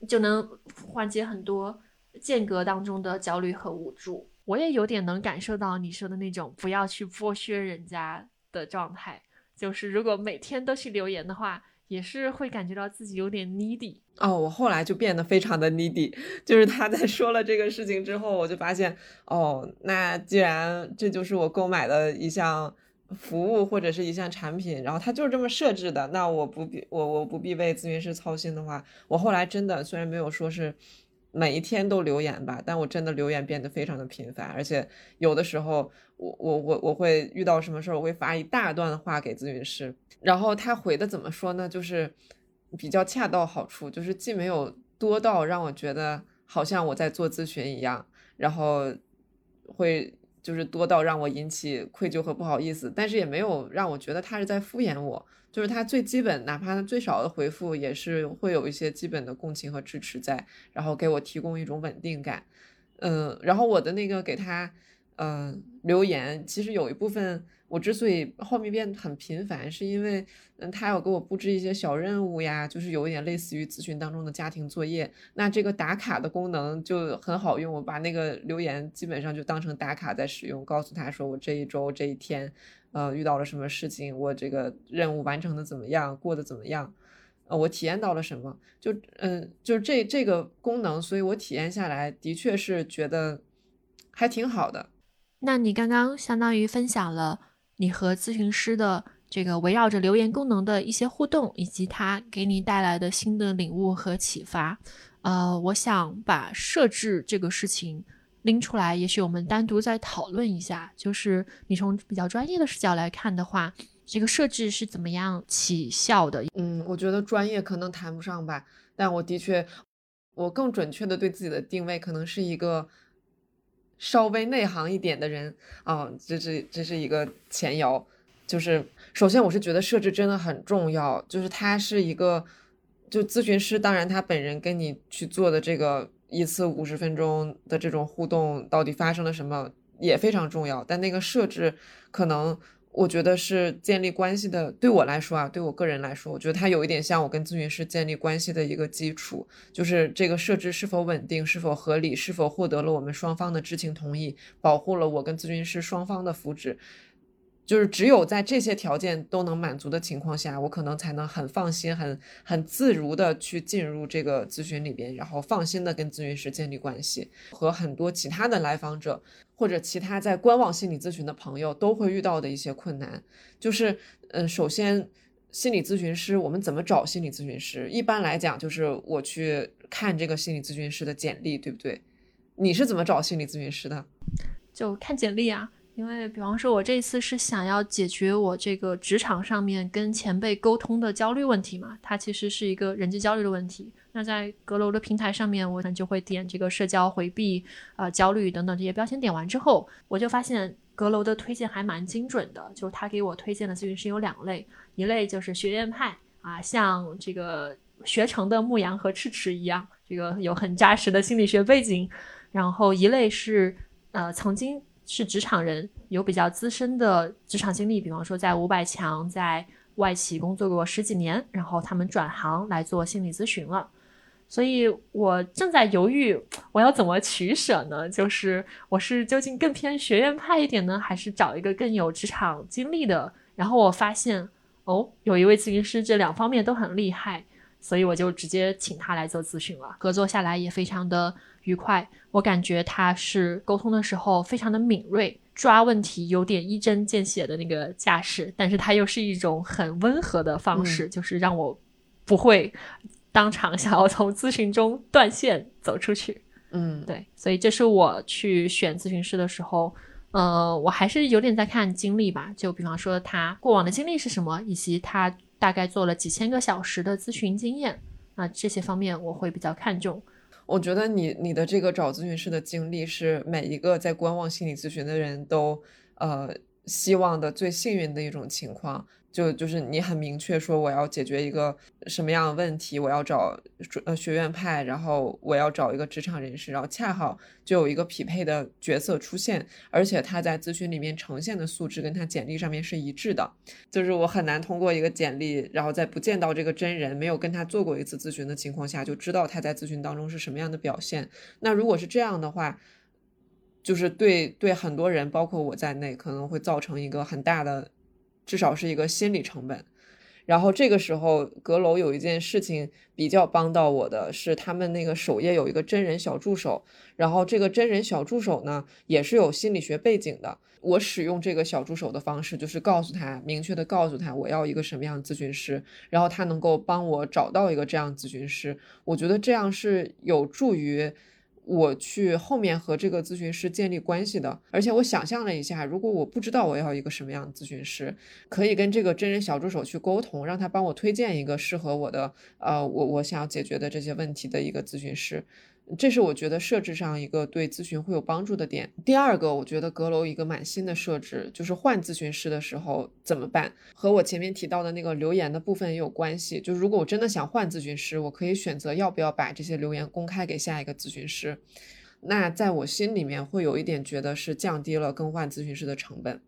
就能缓解很多间隔当中的焦虑和无助。我也有点能感受到你说的那种不要去剥削人家的状态，就是如果每天都去留言的话。也是会感觉到自己有点 needy 哦，我后来就变得非常的 needy，就是他在说了这个事情之后，我就发现哦，那既然这就是我购买的一项服务或者是一项产品，然后它就是这么设置的，那我不必我我不必为咨询师操心的话，我后来真的虽然没有说是。每一天都留言吧，但我真的留言变得非常的频繁，而且有的时候我我我我会遇到什么事儿，我会发一大段话给咨询师，然后他回的怎么说呢？就是比较恰到好处，就是既没有多到让我觉得好像我在做咨询一样，然后会就是多到让我引起愧疚和不好意思，但是也没有让我觉得他是在敷衍我。就是他最基本，哪怕最少的回复，也是会有一些基本的共情和支持在，然后给我提供一种稳定感。嗯，然后我的那个给他，嗯，留言，其实有一部分，我之所以后面变得很频繁，是因为，嗯，他有给我布置一些小任务呀，就是有一点类似于咨询当中的家庭作业。那这个打卡的功能就很好用，我把那个留言基本上就当成打卡在使用，告诉他说我这一周这一天。呃，遇到了什么事情？我这个任务完成的怎么样？过得怎么样？呃，我体验到了什么？就嗯，就这这个功能，所以我体验下来的确是觉得还挺好的。那你刚刚相当于分享了你和咨询师的这个围绕着留言功能的一些互动，以及它给你带来的新的领悟和启发。呃，我想把设置这个事情。拎出来，也许我们单独再讨论一下。就是你从比较专业的视角来看的话，这个设置是怎么样起效的？嗯，我觉得专业可能谈不上吧，但我的确，我更准确的对自己的定位可能是一个稍微内行一点的人啊。这是这是一个前摇，就是首先我是觉得设置真的很重要，就是他是一个，就咨询师，当然他本人跟你去做的这个。一次五十分钟的这种互动到底发生了什么也非常重要，但那个设置可能我觉得是建立关系的。对我来说啊，对我个人来说，我觉得它有一点像我跟咨询师建立关系的一个基础，就是这个设置是否稳定、是否合理、是否获得了我们双方的知情同意，保护了我跟咨询师双方的福祉。就是只有在这些条件都能满足的情况下，我可能才能很放心、很很自如的去进入这个咨询里边，然后放心的跟咨询师建立关系。和很多其他的来访者或者其他在观望心理咨询的朋友都会遇到的一些困难，就是，嗯，首先心理咨询师，我们怎么找心理咨询师？一般来讲，就是我去看这个心理咨询师的简历，对不对？你是怎么找心理咨询师的？就看简历啊。因为，比方说，我这次是想要解决我这个职场上面跟前辈沟通的焦虑问题嘛，它其实是一个人际焦虑的问题。那在阁楼的平台上面，我可能就会点这个社交回避、呃焦虑等等这些标签，点完之后，我就发现阁楼的推荐还蛮精准的，就是他给我推荐的咨询师有两类，一类就是学院派啊，像这个学成的牧羊和赤池一样，这个有很扎实的心理学背景，然后一类是呃曾经。是职场人，有比较资深的职场经历，比方说在五百强、在外企工作过十几年，然后他们转行来做心理咨询了。所以我正在犹豫，我要怎么取舍呢？就是我是究竟更偏学院派一点呢，还是找一个更有职场经历的？然后我发现，哦，有一位咨询师这两方面都很厉害，所以我就直接请他来做咨询了。合作下来也非常的。愉快，我感觉他是沟通的时候非常的敏锐，抓问题有点一针见血的那个架势，但是他又是一种很温和的方式，就是让我不会当场想要从咨询中断线走出去。嗯，对，所以这是我去选咨询师的时候，呃，我还是有点在看经历吧，就比方说他过往的经历是什么，以及他大概做了几千个小时的咨询经验，那这些方面我会比较看重。我觉得你你的这个找咨询师的经历是每一个在观望心理咨询的人都呃希望的、最幸运的一种情况。就就是你很明确说我要解决一个什么样的问题，我要找呃学院派，然后我要找一个职场人士，然后恰好就有一个匹配的角色出现，而且他在咨询里面呈现的素质跟他简历上面是一致的，就是我很难通过一个简历，然后在不见到这个真人，没有跟他做过一次咨询的情况下，就知道他在咨询当中是什么样的表现。那如果是这样的话，就是对对很多人，包括我在内，可能会造成一个很大的。至少是一个心理成本，然后这个时候阁楼有一件事情比较帮到我的是，他们那个首页有一个真人小助手，然后这个真人小助手呢也是有心理学背景的。我使用这个小助手的方式，就是告诉他，明确的告诉他我要一个什么样的咨询师，然后他能够帮我找到一个这样咨询师。我觉得这样是有助于。我去后面和这个咨询师建立关系的，而且我想象了一下，如果我不知道我要一个什么样的咨询师，可以跟这个真人小助手去沟通，让他帮我推荐一个适合我的，呃，我我想要解决的这些问题的一个咨询师。这是我觉得设置上一个对咨询会有帮助的点。第二个，我觉得阁楼一个蛮新的设置，就是换咨询师的时候怎么办，和我前面提到的那个留言的部分也有关系。就如果我真的想换咨询师，我可以选择要不要把这些留言公开给下一个咨询师。那在我心里面会有一点觉得是降低了更换咨询师的成本。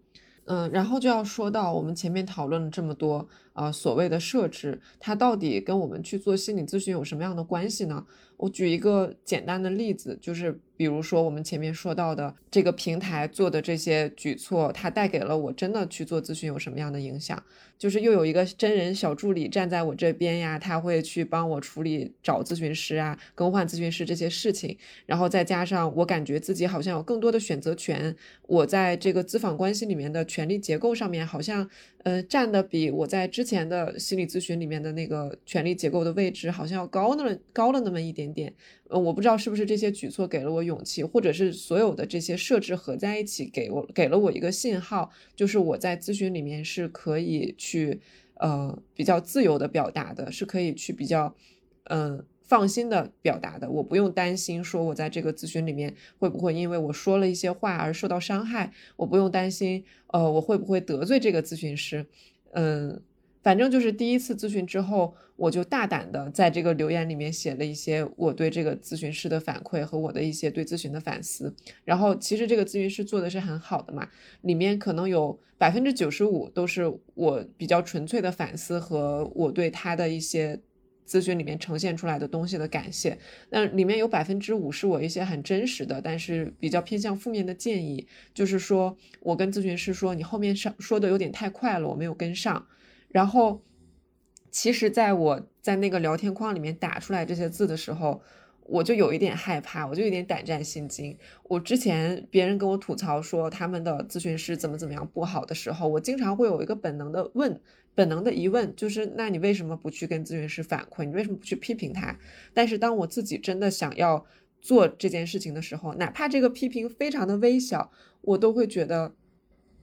嗯，然后就要说到我们前面讨论了这么多啊，所谓的设置，它到底跟我们去做心理咨询有什么样的关系呢？我举一个简单的例子，就是比如说我们前面说到的这个平台做的这些举措，它带给了我真的去做咨询有什么样的影响？就是又有一个真人小助理站在我这边呀，他会去帮我处理找咨询师啊、更换咨询师这些事情，然后再加上我感觉自己好像有更多的选择权，我在这个咨访关系里面的权力结构上面好像。呃，站的比我在之前的心理咨询里面的那个权力结构的位置好像要高那么高了那么一点点。呃，我不知道是不是这些举措给了我勇气，或者是所有的这些设置合在一起给我给了我一个信号，就是我在咨询里面是可以去呃比较自由的表达的，是可以去比较嗯。放心的表达的，我不用担心说我在这个咨询里面会不会因为我说了一些话而受到伤害，我不用担心，呃，我会不会得罪这个咨询师，嗯，反正就是第一次咨询之后，我就大胆的在这个留言里面写了一些我对这个咨询师的反馈和我的一些对咨询的反思，然后其实这个咨询师做的是很好的嘛，里面可能有百分之九十五都是我比较纯粹的反思和我对他的一些。咨询里面呈现出来的东西的感谢，那里面有百分之五是我一些很真实的，但是比较偏向负面的建议，就是说我跟咨询师说你后面上说的有点太快了，我没有跟上。然后，其实在我在那个聊天框里面打出来这些字的时候，我就有一点害怕，我就有点胆战心惊。我之前别人跟我吐槽说他们的咨询师怎么怎么样不好的时候，我经常会有一个本能的问。本能的疑问就是，那你为什么不去跟咨询师反馈？你为什么不去批评他？但是当我自己真的想要做这件事情的时候，哪怕这个批评非常的微小，我都会觉得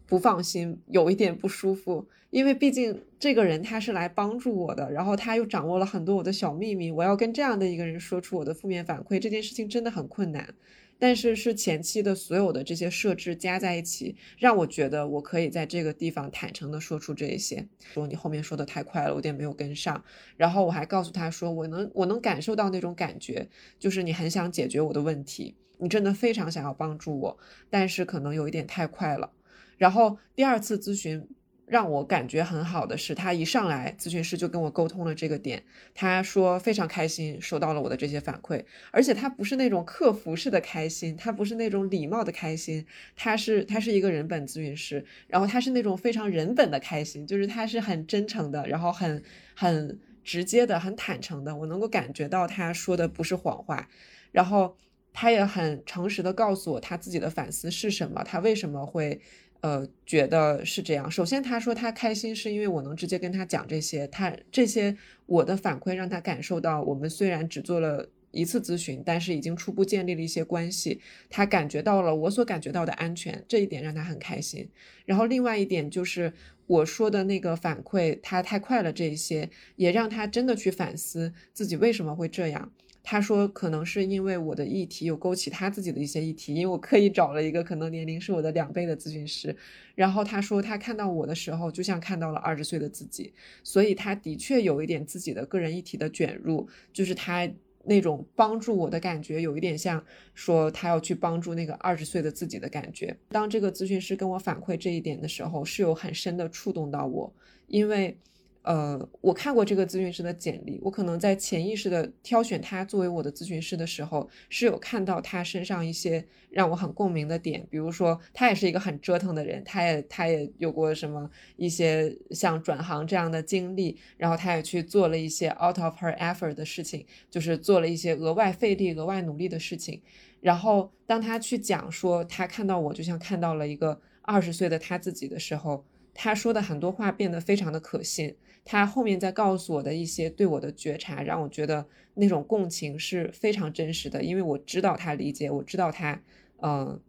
不放心，有一点不舒服。因为毕竟这个人他是来帮助我的，然后他又掌握了很多我的小秘密，我要跟这样的一个人说出我的负面反馈，这件事情真的很困难。但是是前期的所有的这些设置加在一起，让我觉得我可以在这个地方坦诚的说出这一些。说你后面说的太快了，我有点没有跟上。然后我还告诉他说，我能我能感受到那种感觉，就是你很想解决我的问题，你真的非常想要帮助我，但是可能有一点太快了。然后第二次咨询。让我感觉很好的是，他一上来，咨询师就跟我沟通了这个点。他说非常开心收到了我的这些反馈，而且他不是那种客服式的开心，他不是那种礼貌的开心，他是他是一个人本咨询师，然后他是那种非常人本的开心，就是他是很真诚的，然后很很直接的，很坦诚的，我能够感觉到他说的不是谎话，然后他也很诚实的告诉我他自己的反思是什么，他为什么会。呃，觉得是这样。首先，他说他开心是因为我能直接跟他讲这些，他这些我的反馈让他感受到，我们虽然只做了一次咨询，但是已经初步建立了一些关系。他感觉到了我所感觉到的安全，这一点让他很开心。然后，另外一点就是我说的那个反馈，他太快了，这一些也让他真的去反思自己为什么会这样。他说可能是因为我的议题有勾起他自己的一些议题，因为我刻意找了一个可能年龄是我的两倍的咨询师，然后他说他看到我的时候就像看到了二十岁的自己，所以他的确有一点自己的个人议题的卷入，就是他。那种帮助我的感觉，有一点像说他要去帮助那个二十岁的自己的感觉。当这个咨询师跟我反馈这一点的时候，是有很深的触动到我，因为。呃，我看过这个咨询师的简历，我可能在潜意识的挑选他作为我的咨询师的时候，是有看到他身上一些让我很共鸣的点，比如说他也是一个很折腾的人，他也他也有过什么一些像转行这样的经历，然后他也去做了一些 out of her effort 的事情，就是做了一些额外费力、额外努力的事情，然后当他去讲说他看到我就像看到了一个二十岁的他自己的时候，他说的很多话变得非常的可信。他后面在告诉我的一些对我的觉察，让我觉得那种共情是非常真实的，因为我知道他理解，我知道他，嗯，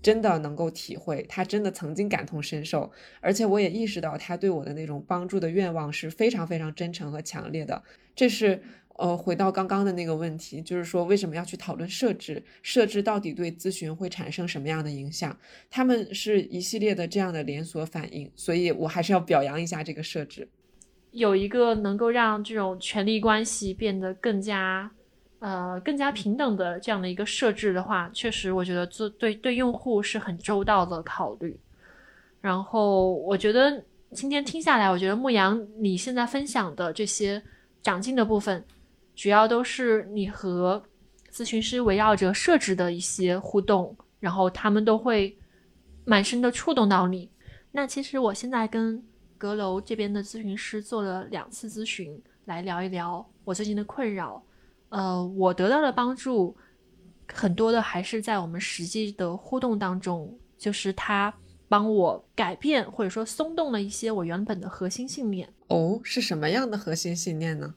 真的能够体会，他真的曾经感同身受，而且我也意识到他对我的那种帮助的愿望是非常非常真诚和强烈的。这是，呃，回到刚刚的那个问题，就是说为什么要去讨论设置？设置到底对咨询会产生什么样的影响？他们是一系列的这样的连锁反应，所以我还是要表扬一下这个设置。有一个能够让这种权力关系变得更加，呃，更加平等的这样的一个设置的话，确实，我觉得做对对用户是很周到的考虑。然后，我觉得今天听下来，我觉得牧羊你现在分享的这些长进的部分，主要都是你和咨询师围绕着设置的一些互动，然后他们都会满身的触动到你。那其实我现在跟。阁楼这边的咨询师做了两次咨询，来聊一聊我最近的困扰。呃，我得到的帮助很多的还是在我们实际的互动当中，就是他帮我改变或者说松动了一些我原本的核心信念。哦，是什么样的核心信念呢？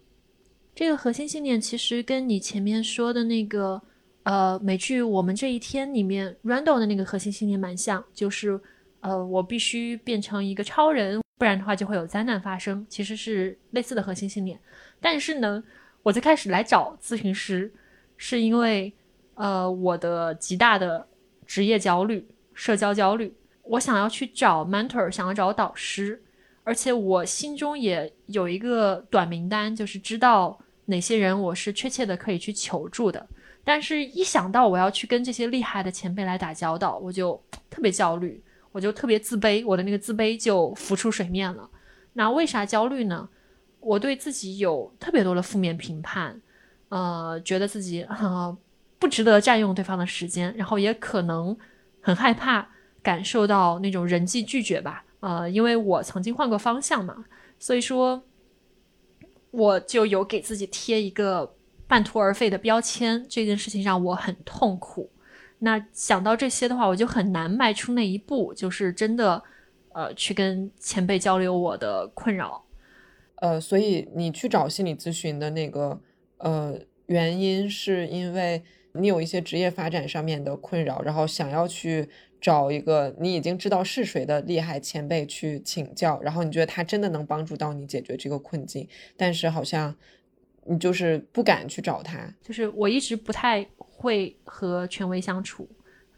这个核心信念其实跟你前面说的那个呃美剧《我们这一天》里面 Randall 的那个核心信念蛮像，就是呃我必须变成一个超人。不然的话就会有灾难发生，其实是类似的核心信念。但是呢，我最开始来找咨询师，是因为呃我的极大的职业焦虑、社交焦虑，我想要去找 mentor，想要找导师，而且我心中也有一个短名单，就是知道哪些人我是确切的可以去求助的。但是，一想到我要去跟这些厉害的前辈来打交道，我就特别焦虑。我就特别自卑，我的那个自卑就浮出水面了。那为啥焦虑呢？我对自己有特别多的负面评判，呃，觉得自己呃不值得占用对方的时间，然后也可能很害怕感受到那种人际拒绝吧。呃，因为我曾经换过方向嘛，所以说我就有给自己贴一个半途而废的标签，这件事情让我很痛苦。那想到这些的话，我就很难迈出那一步，就是真的，呃，去跟前辈交流我的困扰。呃，所以你去找心理咨询的那个呃原因，是因为你有一些职业发展上面的困扰，然后想要去找一个你已经知道是谁的厉害前辈去请教，然后你觉得他真的能帮助到你解决这个困境，但是好像你就是不敢去找他。就是我一直不太。会和权威相处，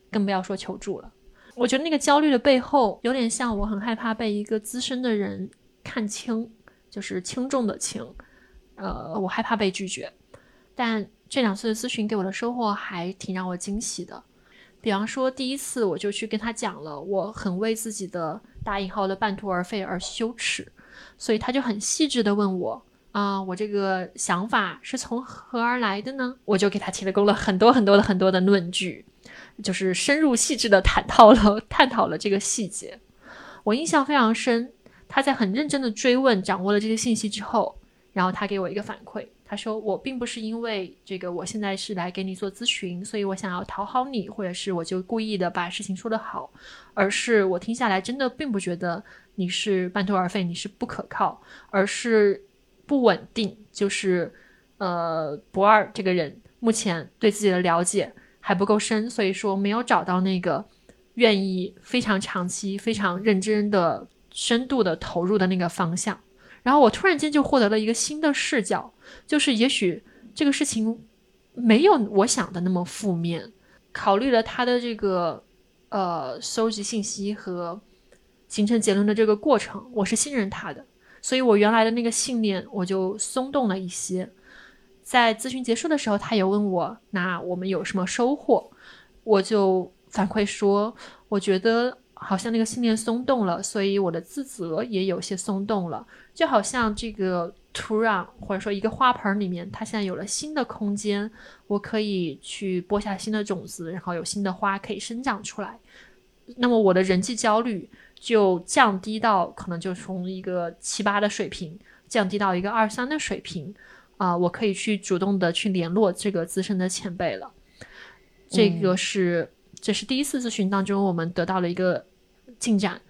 更不要说求助了。我觉得那个焦虑的背后，有点像我很害怕被一个资深的人看清，就是轻重的轻。呃，我害怕被拒绝。但这两次的咨询给我的收获还挺让我惊喜的。比方说，第一次我就去跟他讲了，我很为自己的打引号的半途而废而羞耻，所以他就很细致的问我。啊，我这个想法是从何而来的呢？我就给他提供了很多很多的很多的论据，就是深入细致的探讨了探讨了这个细节。我印象非常深，他在很认真的追问、掌握了这些信息之后，然后他给我一个反馈，他说我并不是因为这个我现在是来给你做咨询，所以我想要讨好你，或者是我就故意的把事情说得好，而是我听下来真的并不觉得你是半途而废，你是不可靠，而是。不稳定，就是，呃，博二这个人目前对自己的了解还不够深，所以说没有找到那个愿意非常长期、非常认真的、深度的投入的那个方向。然后我突然间就获得了一个新的视角，就是也许这个事情没有我想的那么负面。考虑了他的这个呃收集信息和形成结论的这个过程，我是信任他的，所以我原来的那个信念我就松动了一些。在咨询结束的时候，他也问我，那我们有什么收获？我就反馈说，我觉得好像那个信念松动了，所以我的自责也有些松动了，就好像这个。土壤或者说一个花盆里面，它现在有了新的空间，我可以去播下新的种子，然后有新的花可以生长出来。那么我的人际焦虑就降低到可能就从一个七八的水平降低到一个二三的水平啊，我可以去主动的去联络这个资深的前辈了。这个是这是第一次咨询当中我们得到了一个进展。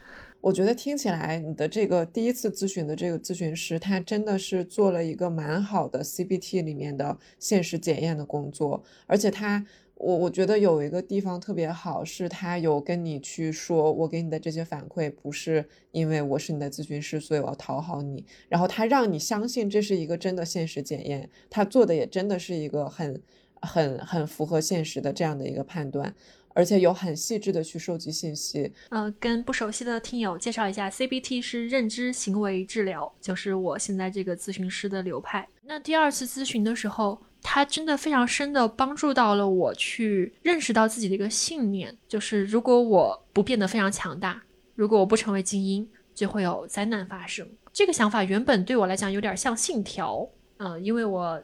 我觉得听起来，你的这个第一次咨询的这个咨询师，他真的是做了一个蛮好的 CBT 里面的现实检验的工作，而且他，我我觉得有一个地方特别好，是他有跟你去说，我给你的这些反馈不是因为我是你的咨询师，所以我要讨好你，然后他让你相信这是一个真的现实检验，他做的也真的是一个很很很符合现实的这样的一个判断。而且有很细致的去收集信息。呃，跟不熟悉的听友介绍一下，CBT 是认知行为治疗，就是我现在这个咨询师的流派。那第二次咨询的时候，它真的非常深的帮助到了我去认识到自己的一个信念，就是如果我不变得非常强大，如果我不成为精英，就会有灾难发生。这个想法原本对我来讲有点像信条。嗯，因为我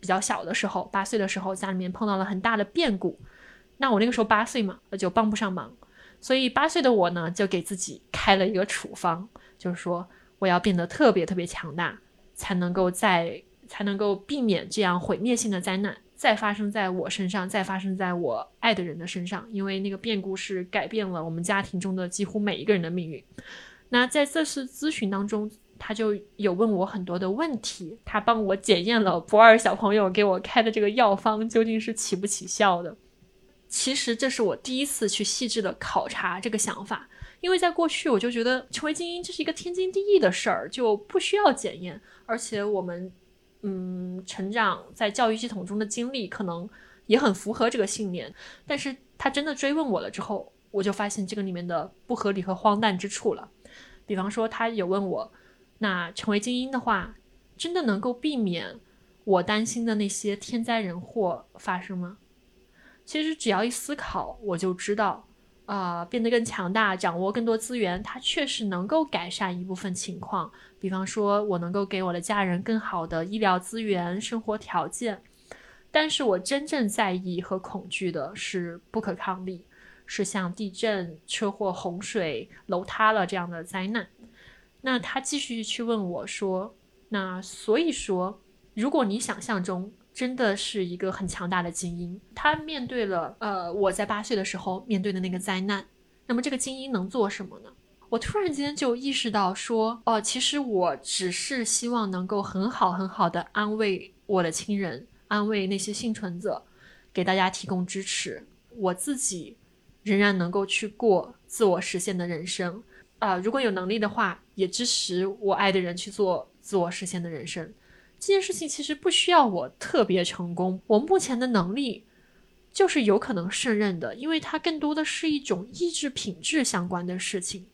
比较小的时候，八岁的时候，家里面碰到了很大的变故。那我那个时候八岁嘛，就帮不上忙，所以八岁的我呢，就给自己开了一个处方，就是说我要变得特别特别强大，才能够在才能够避免这样毁灭性的灾难再发生在我身上，再发生在我爱的人的身上，因为那个变故是改变了我们家庭中的几乎每一个人的命运。那在这次咨询当中，他就有问我很多的问题，他帮我检验了不二小朋友给我开的这个药方究竟是起不起效的。其实这是我第一次去细致的考察这个想法，因为在过去我就觉得成为精英这是一个天经地义的事儿，就不需要检验。而且我们，嗯，成长在教育系统中的经历可能也很符合这个信念。但是他真的追问我了之后，我就发现这个里面的不合理和荒诞之处了。比方说，他有问我，那成为精英的话，真的能够避免我担心的那些天灾人祸发生吗？其实只要一思考，我就知道，啊，变得更强大，掌握更多资源，它确实能够改善一部分情况。比方说，我能够给我的家人更好的医疗资源、生活条件。但是我真正在意和恐惧的是不可抗力，是像地震、车祸、洪水、楼塌了这样的灾难。那他继续去问我说：“那所以说，如果你想象中。”真的是一个很强大的精英，他面对了呃我在八岁的时候面对的那个灾难。那么这个精英能做什么呢？我突然间就意识到说，哦，其实我只是希望能够很好很好的安慰我的亲人，安慰那些幸存者，给大家提供支持。我自己仍然能够去过自我实现的人生啊，如果有能力的话，也支持我爱的人去做自我实现的人生。这件事情其实不需要我特别成功，我目前的能力就是有可能胜任的，因为它更多的是一种意志品质相关的事情，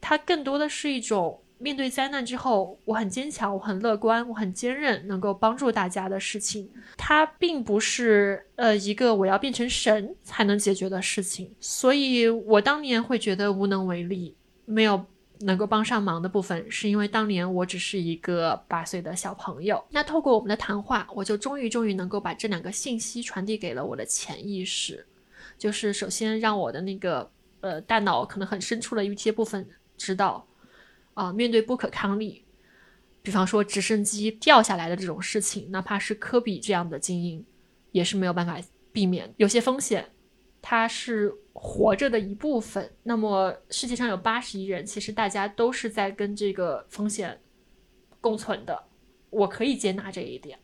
它更多的是一种面对灾难之后我很坚强、我很乐观、我很坚韧，能够帮助大家的事情。它并不是呃一个我要变成神才能解决的事情，所以我当年会觉得无能为力，没有。能够帮上忙的部分，是因为当年我只是一个八岁的小朋友。那透过我们的谈话，我就终于终于能够把这两个信息传递给了我的潜意识，就是首先让我的那个呃大脑可能很深处的一些部分知道，啊，面对不可抗力，比方说直升机掉下来的这种事情，哪怕是科比这样的精英，也是没有办法避免，有些风险。它是活着的一部分。那么世界上有八十亿人，其实大家都是在跟这个风险共存的。我可以接纳这一点。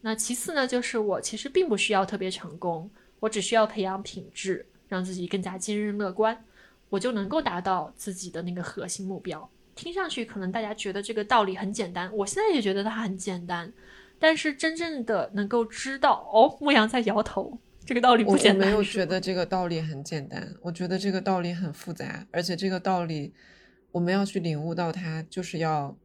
那其次呢，就是我其实并不需要特别成功，我只需要培养品质，让自己更加坚韧乐观，我就能够达到自己的那个核心目标。听上去可能大家觉得这个道理很简单，我现在也觉得它很简单。但是真正的能够知道，哦，牧羊在摇头，这个道理不简单。我没有觉得这个道理很简单，我觉得这个道理很复杂，而且这个道理我们要去领悟到它，就是要，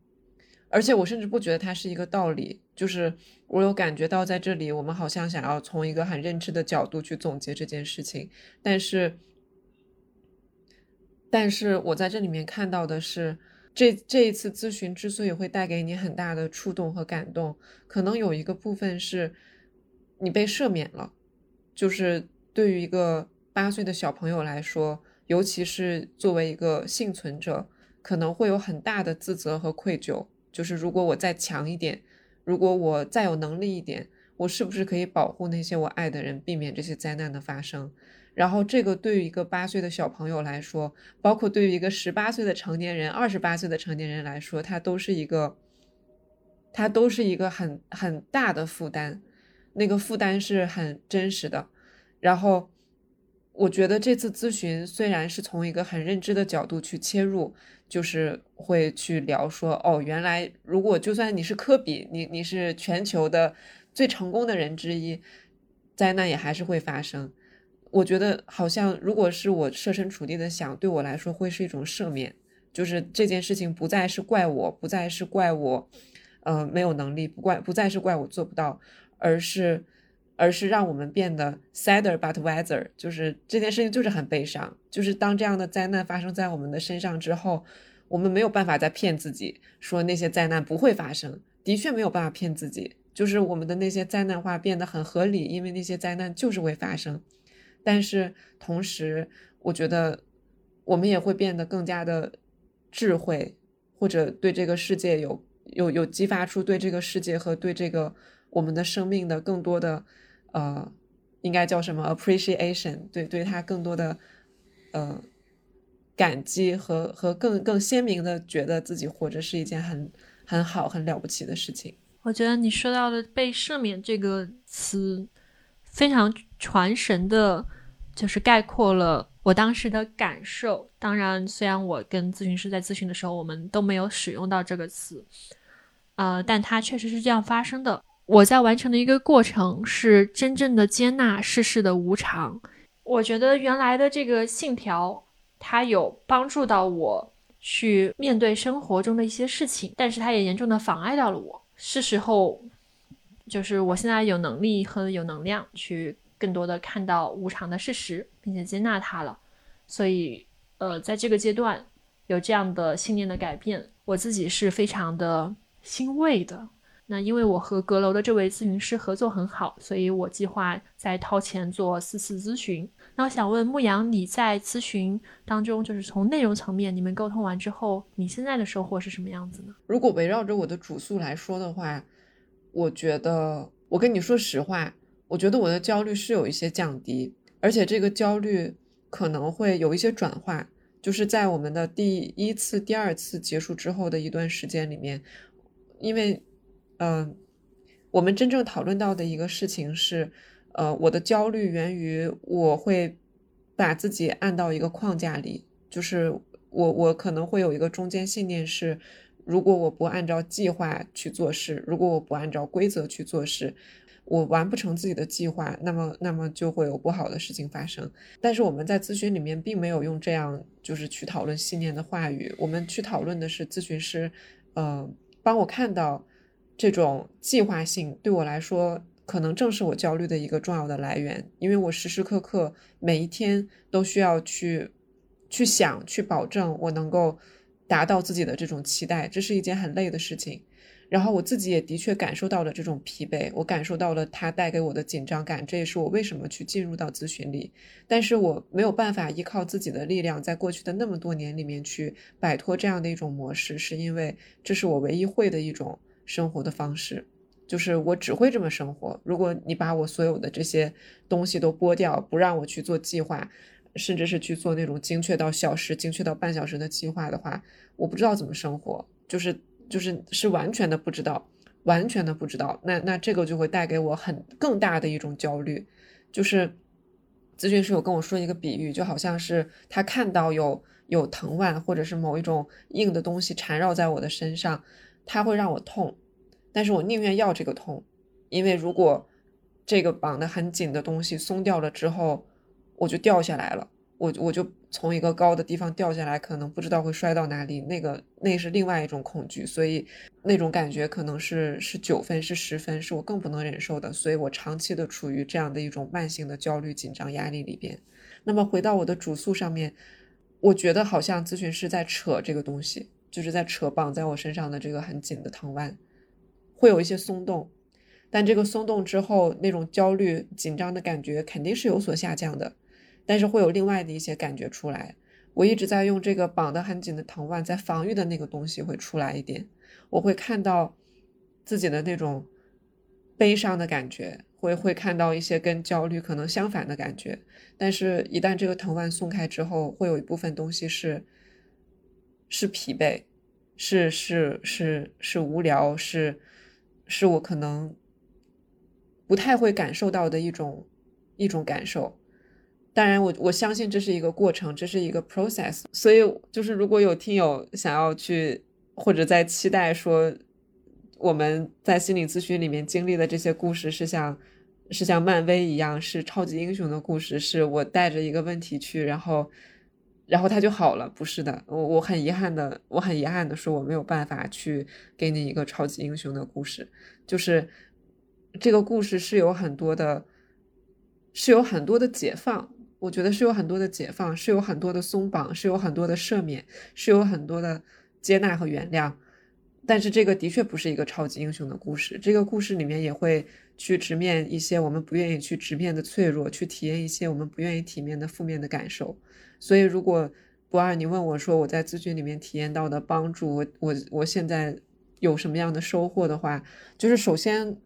而且我甚至不觉得它是一个道理，就是我有感觉到在这里，我们好像想要从一个很认知的角度去总结这件事情，但是。但是我在这里面看到的是，这这一次咨询之所以会带给你很大的触动和感动，可能有一个部分是，你被赦免了。就是对于一个八岁的小朋友来说，尤其是作为一个幸存者，可能会有很大的自责和愧疚。就是如果我再强一点，如果我再有能力一点，我是不是可以保护那些我爱的人，避免这些灾难的发生？然后，这个对于一个八岁的小朋友来说，包括对于一个十八岁的成年人、二十八岁的成年人来说，他都是一个，他都是一个很很大的负担。那个负担是很真实的。然后，我觉得这次咨询虽然是从一个很认知的角度去切入，就是会去聊说，哦，原来如果就算你是科比，你你是全球的最成功的人之一，灾难也还是会发生。我觉得好像，如果是我设身处地的想，对我来说会是一种赦免，就是这件事情不再是怪我，不再是怪我，呃，没有能力，不怪，不再是怪我做不到，而是，而是让我们变得 sadder but wiser，就是这件事情就是很悲伤，就是当这样的灾难发生在我们的身上之后，我们没有办法再骗自己说那些灾难不会发生，的确没有办法骗自己，就是我们的那些灾难化变得很合理，因为那些灾难就是会发生。但是同时，我觉得我们也会变得更加的智慧，或者对这个世界有有有激发出对这个世界和对这个我们的生命的更多的呃，应该叫什么 appreciation？对，对他更多的呃感激和和更更鲜明的觉得自己活着是一件很很好很了不起的事情。我觉得你说到的被赦免这个词。非常传神的，就是概括了我当时的感受。当然，虽然我跟咨询师在咨询的时候，我们都没有使用到这个词，呃，但它确实是这样发生的。我在完成的一个过程是真正的接纳世事的无常。我觉得原来的这个信条，它有帮助到我去面对生活中的一些事情，但是它也严重的妨碍到了我。是时候。就是我现在有能力和有能量去更多的看到无常的事实，并且接纳它了。所以，呃，在这个阶段有这样的信念的改变，我自己是非常的欣慰的。那因为我和阁楼的这位咨询师合作很好，所以我计划再掏钱做四次咨询。那我想问牧羊，你在咨询当中，就是从内容层面，你们沟通完之后，你现在的收获是什么样子呢？如果围绕着我的主诉来说的话。我觉得，我跟你说实话，我觉得我的焦虑是有一些降低，而且这个焦虑可能会有一些转化，就是在我们的第一次、第二次结束之后的一段时间里面，因为，嗯，我们真正讨论到的一个事情是，呃，我的焦虑源于我会把自己按到一个框架里，就是我我可能会有一个中间信念是。如果我不按照计划去做事，如果我不按照规则去做事，我完不成自己的计划，那么那么就会有不好的事情发生。但是我们在咨询里面并没有用这样就是去讨论信念的话语，我们去讨论的是咨询师，呃，帮我看到这种计划性对我来说可能正是我焦虑的一个重要的来源，因为我时时刻刻每一天都需要去去想去保证我能够。达到自己的这种期待，这是一件很累的事情。然后我自己也的确感受到了这种疲惫，我感受到了它带给我的紧张感，这也是我为什么去进入到咨询里。但是我没有办法依靠自己的力量，在过去的那么多年里面去摆脱这样的一种模式，是因为这是我唯一会的一种生活的方式，就是我只会这么生活。如果你把我所有的这些东西都剥掉，不让我去做计划。甚至是去做那种精确到小时、精确到半小时的计划的话，我不知道怎么生活，就是就是是完全的不知道，完全的不知道。那那这个就会带给我很更大的一种焦虑。就是咨询师有跟我说一个比喻，就好像是他看到有有藤蔓或者是某一种硬的东西缠绕在我的身上，它会让我痛。但是我宁愿要这个痛，因为如果这个绑得很紧的东西松掉了之后，我就掉下来了，我我就从一个高的地方掉下来，可能不知道会摔到哪里，那个那是另外一种恐惧，所以那种感觉可能是是九分是十分，是我更不能忍受的，所以我长期的处于这样的一种慢性的焦虑、紧张、压力里边。那么回到我的主诉上面，我觉得好像咨询师在扯这个东西，就是在扯绑在我身上的这个很紧的藤蔓，会有一些松动。但这个松动之后，那种焦虑、紧张的感觉肯定是有所下降的，但是会有另外的一些感觉出来。我一直在用这个绑得很紧的藤蔓，在防御的那个东西会出来一点。我会看到自己的那种悲伤的感觉，会会看到一些跟焦虑可能相反的感觉。但是，一旦这个藤蔓松开之后，会有一部分东西是是疲惫，是是是是无聊，是是我可能。不太会感受到的一种一种感受，当然，我我相信这是一个过程，这是一个 process。所以，就是如果有听友想要去或者在期待说我们在心理咨询里面经历的这些故事是像是像漫威一样是超级英雄的故事，是我带着一个问题去，然后然后他就好了，不是的，我我很遗憾的，我很遗憾的说我没有办法去给你一个超级英雄的故事，就是。这个故事是有很多的，是有很多的解放，我觉得是有很多的解放，是有很多的松绑，是有很多的赦免，是有很多的接纳和原谅。但是这个的确不是一个超级英雄的故事，这个故事里面也会去直面一些我们不愿意去直面的脆弱，去体验一些我们不愿意体面的负面的感受。所以，如果不二你问我说我在咨询里面体验到的帮助，我我我现在有什么样的收获的话，就是首先。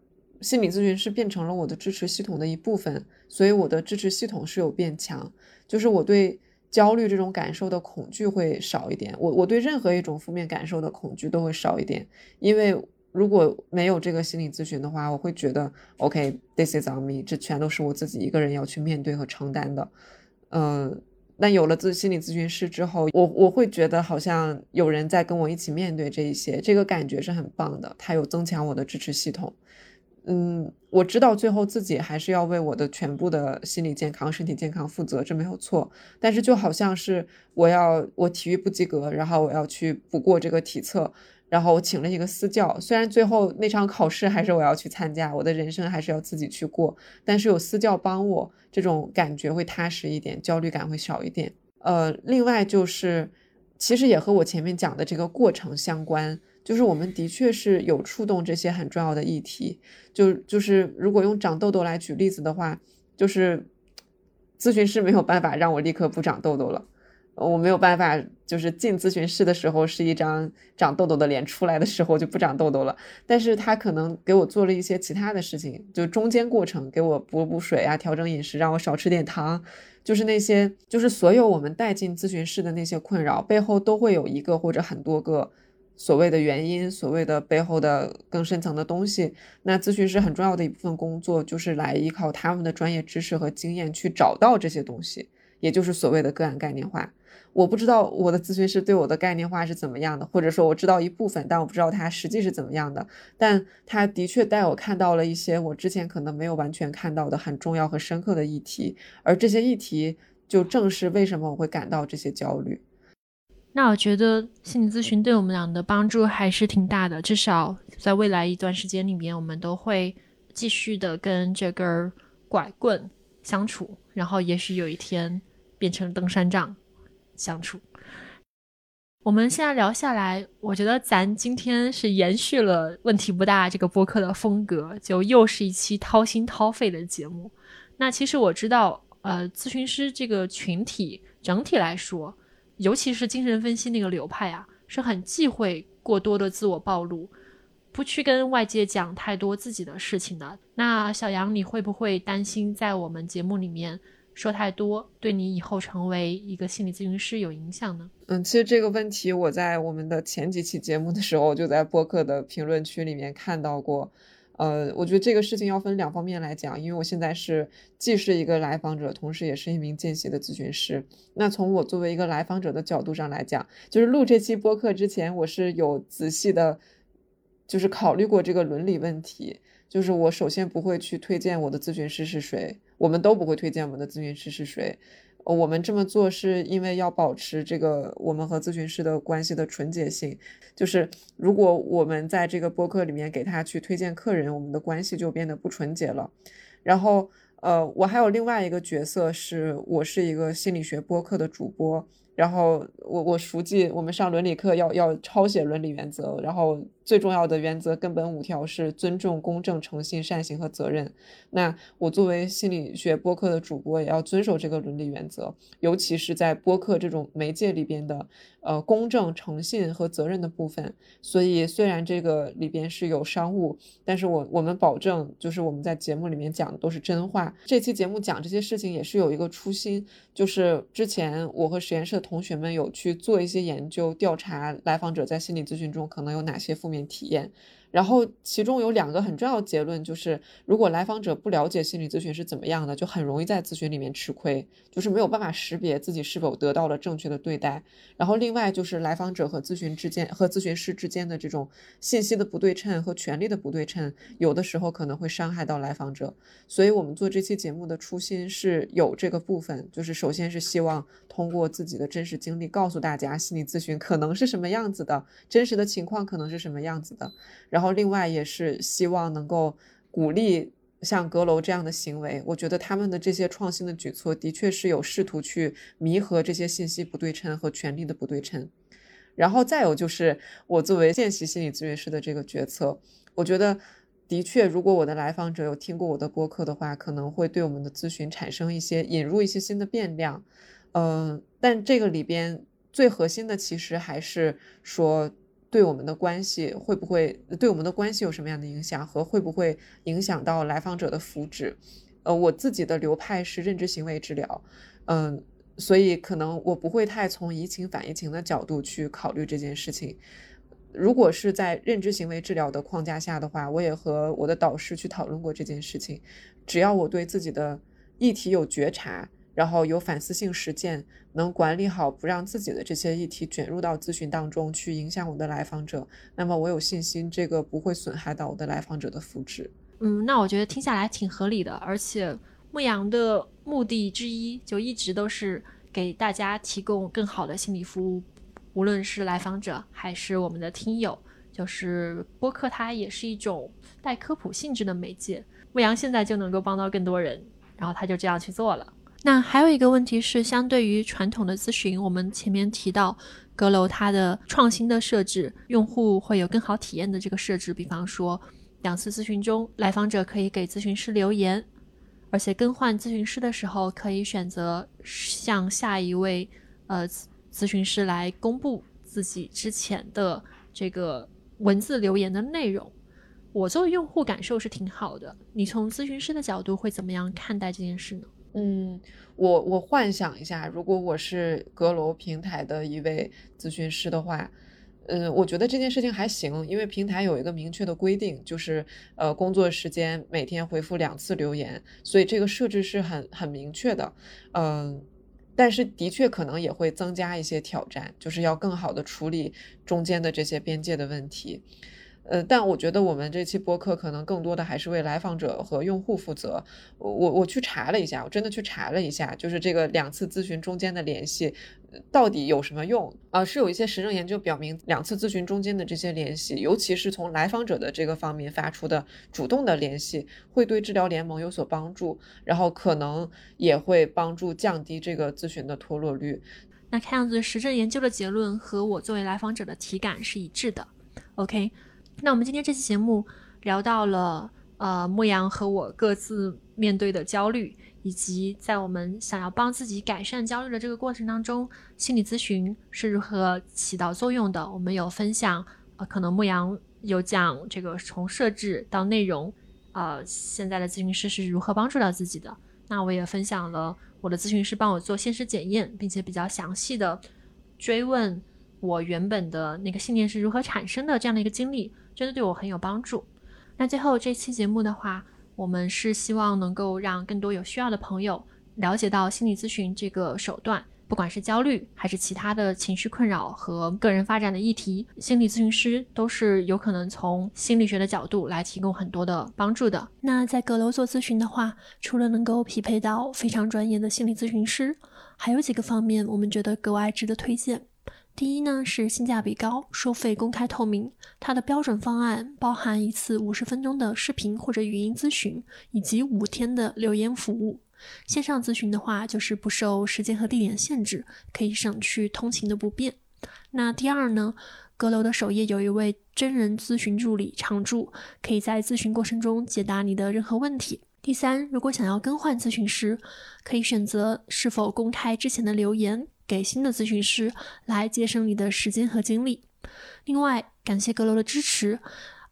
心理咨询师变成了我的支持系统的一部分，所以我的支持系统是有变强，就是我对焦虑这种感受的恐惧会少一点。我我对任何一种负面感受的恐惧都会少一点，因为如果没有这个心理咨询的话，我会觉得 OK，this is on me，这全都是我自己一个人要去面对和承担的。嗯，但有了自心理咨询师之后，我我会觉得好像有人在跟我一起面对这一些，这个感觉是很棒的，它有增强我的支持系统。嗯，我知道最后自己还是要为我的全部的心理健康、身体健康负责，这没有错。但是就好像是我要我体育不及格，然后我要去补过这个体测，然后我请了一个私教。虽然最后那场考试还是我要去参加，我的人生还是要自己去过，但是有私教帮我，这种感觉会踏实一点，焦虑感会少一点。呃，另外就是，其实也和我前面讲的这个过程相关。就是我们的确是有触动这些很重要的议题，就就是如果用长痘痘来举例子的话，就是咨询师没有办法让我立刻不长痘痘了，我没有办法就是进咨询室的时候是一张长痘痘的脸，出来的时候就不长痘痘了。但是他可能给我做了一些其他的事情，就中间过程给我补补水啊，调整饮食，让我少吃点糖，就是那些就是所有我们带进咨询室的那些困扰背后都会有一个或者很多个。所谓的原因，所谓的背后的更深层的东西，那咨询师很重要的一部分工作就是来依靠他们的专业知识和经验去找到这些东西，也就是所谓的个案概念化。我不知道我的咨询师对我的概念化是怎么样的，或者说我知道一部分，但我不知道他实际是怎么样的。但他的确带我看到了一些我之前可能没有完全看到的很重要和深刻的议题，而这些议题就正是为什么我会感到这些焦虑。那我觉得心理咨询对我们俩的帮助还是挺大的，至少在未来一段时间里面，我们都会继续的跟这根拐棍相处，然后也许有一天变成登山杖相处。我们现在聊下来，我觉得咱今天是延续了问题不大这个播客的风格，就又是一期掏心掏肺的节目。那其实我知道，呃，咨询师这个群体整体来说。尤其是精神分析那个流派啊，是很忌讳过多的自我暴露，不去跟外界讲太多自己的事情的。那小杨，你会不会担心在我们节目里面说太多，对你以后成为一个心理咨询师有影响呢？嗯，其实这个问题我在我们的前几期节目的时候，就在播客的评论区里面看到过。呃，我觉得这个事情要分两方面来讲，因为我现在是既是一个来访者，同时也是一名见习的咨询师。那从我作为一个来访者的角度上来讲，就是录这期播客之前，我是有仔细的就是考虑过这个伦理问题。就是我首先不会去推荐我的咨询师是谁，我们都不会推荐我们的咨询师是谁。我们这么做是因为要保持这个我们和咨询师的关系的纯洁性。就是如果我们在这个播客里面给他去推荐客人，我们的关系就变得不纯洁了。然后，呃，我还有另外一个角色，是我是一个心理学播客的主播。然后我我熟记我们上伦理课要要抄写伦理原则，然后最重要的原则根本五条是尊重、公正、诚信、善行和责任。那我作为心理学播客的主播，也要遵守这个伦理原则，尤其是在播客这种媒介里边的呃公正、诚信和责任的部分。所以虽然这个里边是有商务，但是我我们保证就是我们在节目里面讲的都是真话。这期节目讲这些事情也是有一个初心，就是之前我和实验室的。同学们有去做一些研究调查，来访者在心理咨询中可能有哪些负面体验。然后其中有两个很重要的结论，就是如果来访者不了解心理咨询是怎么样的，就很容易在咨询里面吃亏，就是没有办法识别自己是否得到了正确的对待。然后另外就是来访者和咨询之间和咨询师之间的这种信息的不对称和权利的不对称，有的时候可能会伤害到来访者。所以我们做这期节目的初心是有这个部分，就是首先是希望通过自己的真实经历告诉大家心理咨询可能是什么样子的，真实的情况可能是什么样子的。然后另外也是希望能够鼓励像阁楼这样的行为，我觉得他们的这些创新的举措的确是有试图去弥合这些信息不对称和权力的不对称。然后再有就是我作为见习心理咨询师的这个决策，我觉得的确，如果我的来访者有听过我的播客的话，可能会对我们的咨询产生一些引入一些新的变量。嗯，但这个里边最核心的其实还是说。对我们的关系会不会对我们的关系有什么样的影响，和会不会影响到来访者的福祉？呃，我自己的流派是认知行为治疗，嗯，所以可能我不会太从移情反移情的角度去考虑这件事情。如果是在认知行为治疗的框架下的话，我也和我的导师去讨论过这件事情。只要我对自己的议题有觉察。然后有反思性实践，能管理好不让自己的这些议题卷入到咨询当中去影响我的来访者，那么我有信心这个不会损害到我的来访者的福祉。嗯，那我觉得听下来挺合理的，而且牧羊的目的之一就一直都是给大家提供更好的心理服务，无论是来访者还是我们的听友，就是播客它也是一种带科普性质的媒介，牧羊现在就能够帮到更多人，然后他就这样去做了。那还有一个问题是，相对于传统的咨询，我们前面提到阁楼它的创新的设置，用户会有更好体验的这个设置。比方说，两次咨询中，来访者可以给咨询师留言，而且更换咨询师的时候，可以选择向下一位呃咨询师来公布自己之前的这个文字留言的内容。我作为用户感受是挺好的。你从咨询师的角度会怎么样看待这件事呢？嗯，我我幻想一下，如果我是阁楼平台的一位咨询师的话，嗯，我觉得这件事情还行，因为平台有一个明确的规定，就是呃工作时间每天回复两次留言，所以这个设置是很很明确的，嗯，但是的确可能也会增加一些挑战，就是要更好的处理中间的这些边界的问题。呃，但我觉得我们这期播客可能更多的还是为来访者和用户负责。我我去查了一下，我真的去查了一下，就是这个两次咨询中间的联系到底有什么用啊？是有一些实证研究表明，两次咨询中间的这些联系，尤其是从来访者的这个方面发出的主动的联系，会对治疗联盟有所帮助，然后可能也会帮助降低这个咨询的脱落率。那看样子实证研究的结论和我作为来访者的体感是一致的。OK。那我们今天这期节目聊到了，呃，牧羊和我各自面对的焦虑，以及在我们想要帮自己改善焦虑的这个过程当中，心理咨询是如何起到作用的。我们有分享，呃，可能牧羊有讲这个从设置到内容，呃，现在的咨询师是如何帮助到自己的。那我也分享了我的咨询师帮我做现实检验，并且比较详细的追问我原本的那个信念是如何产生的这样的一个经历。真的对我很有帮助。那最后这期节目的话，我们是希望能够让更多有需要的朋友了解到心理咨询这个手段，不管是焦虑还是其他的情绪困扰和个人发展的议题，心理咨询师都是有可能从心理学的角度来提供很多的帮助的。那在阁楼做咨询的话，除了能够匹配到非常专业的心理咨询师，还有几个方面我们觉得格外值得推荐。第一呢是性价比高，收费公开透明。它的标准方案包含一次五十分钟的视频或者语音咨询，以及五天的留言服务。线上咨询的话，就是不受时间和地点限制，可以省去通勤的不便。那第二呢，阁楼的首页有一位真人咨询助理常驻，可以在咨询过程中解答你的任何问题。第三，如果想要更换咨询师，可以选择是否公开之前的留言给新的咨询师，来节省你的时间和精力。另外，感谢阁楼的支持。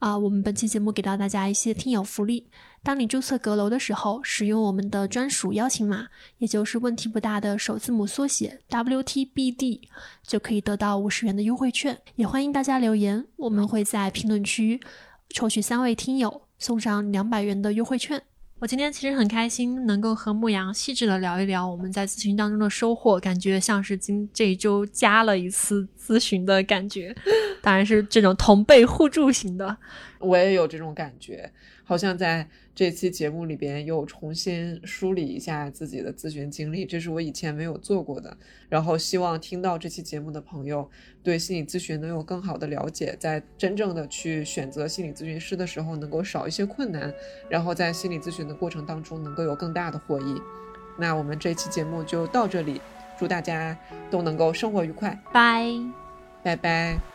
啊，我们本期节目给到大家一些听友福利。当你注册阁楼的时候，使用我们的专属邀请码，也就是问题不大的首字母缩写 WTBD，就可以得到五十元的优惠券。也欢迎大家留言，我们会在评论区抽取三位听友，送上两百元的优惠券。我今天其实很开心，能够和牧羊细致的聊一聊我们在咨询当中的收获，感觉像是今这一周加了一次咨询的感觉，当然是这种同辈互助型的。我也有这种感觉，好像在这期节目里边又重新梳理一下自己的咨询经历，这是我以前没有做过的。然后希望听到这期节目的朋友对心理咨询能有更好的了解，在真正的去选择心理咨询师的时候能够少一些困难，然后在心理咨询的过程当中能够有更大的获益。那我们这期节目就到这里，祝大家都能够生活愉快，拜拜拜。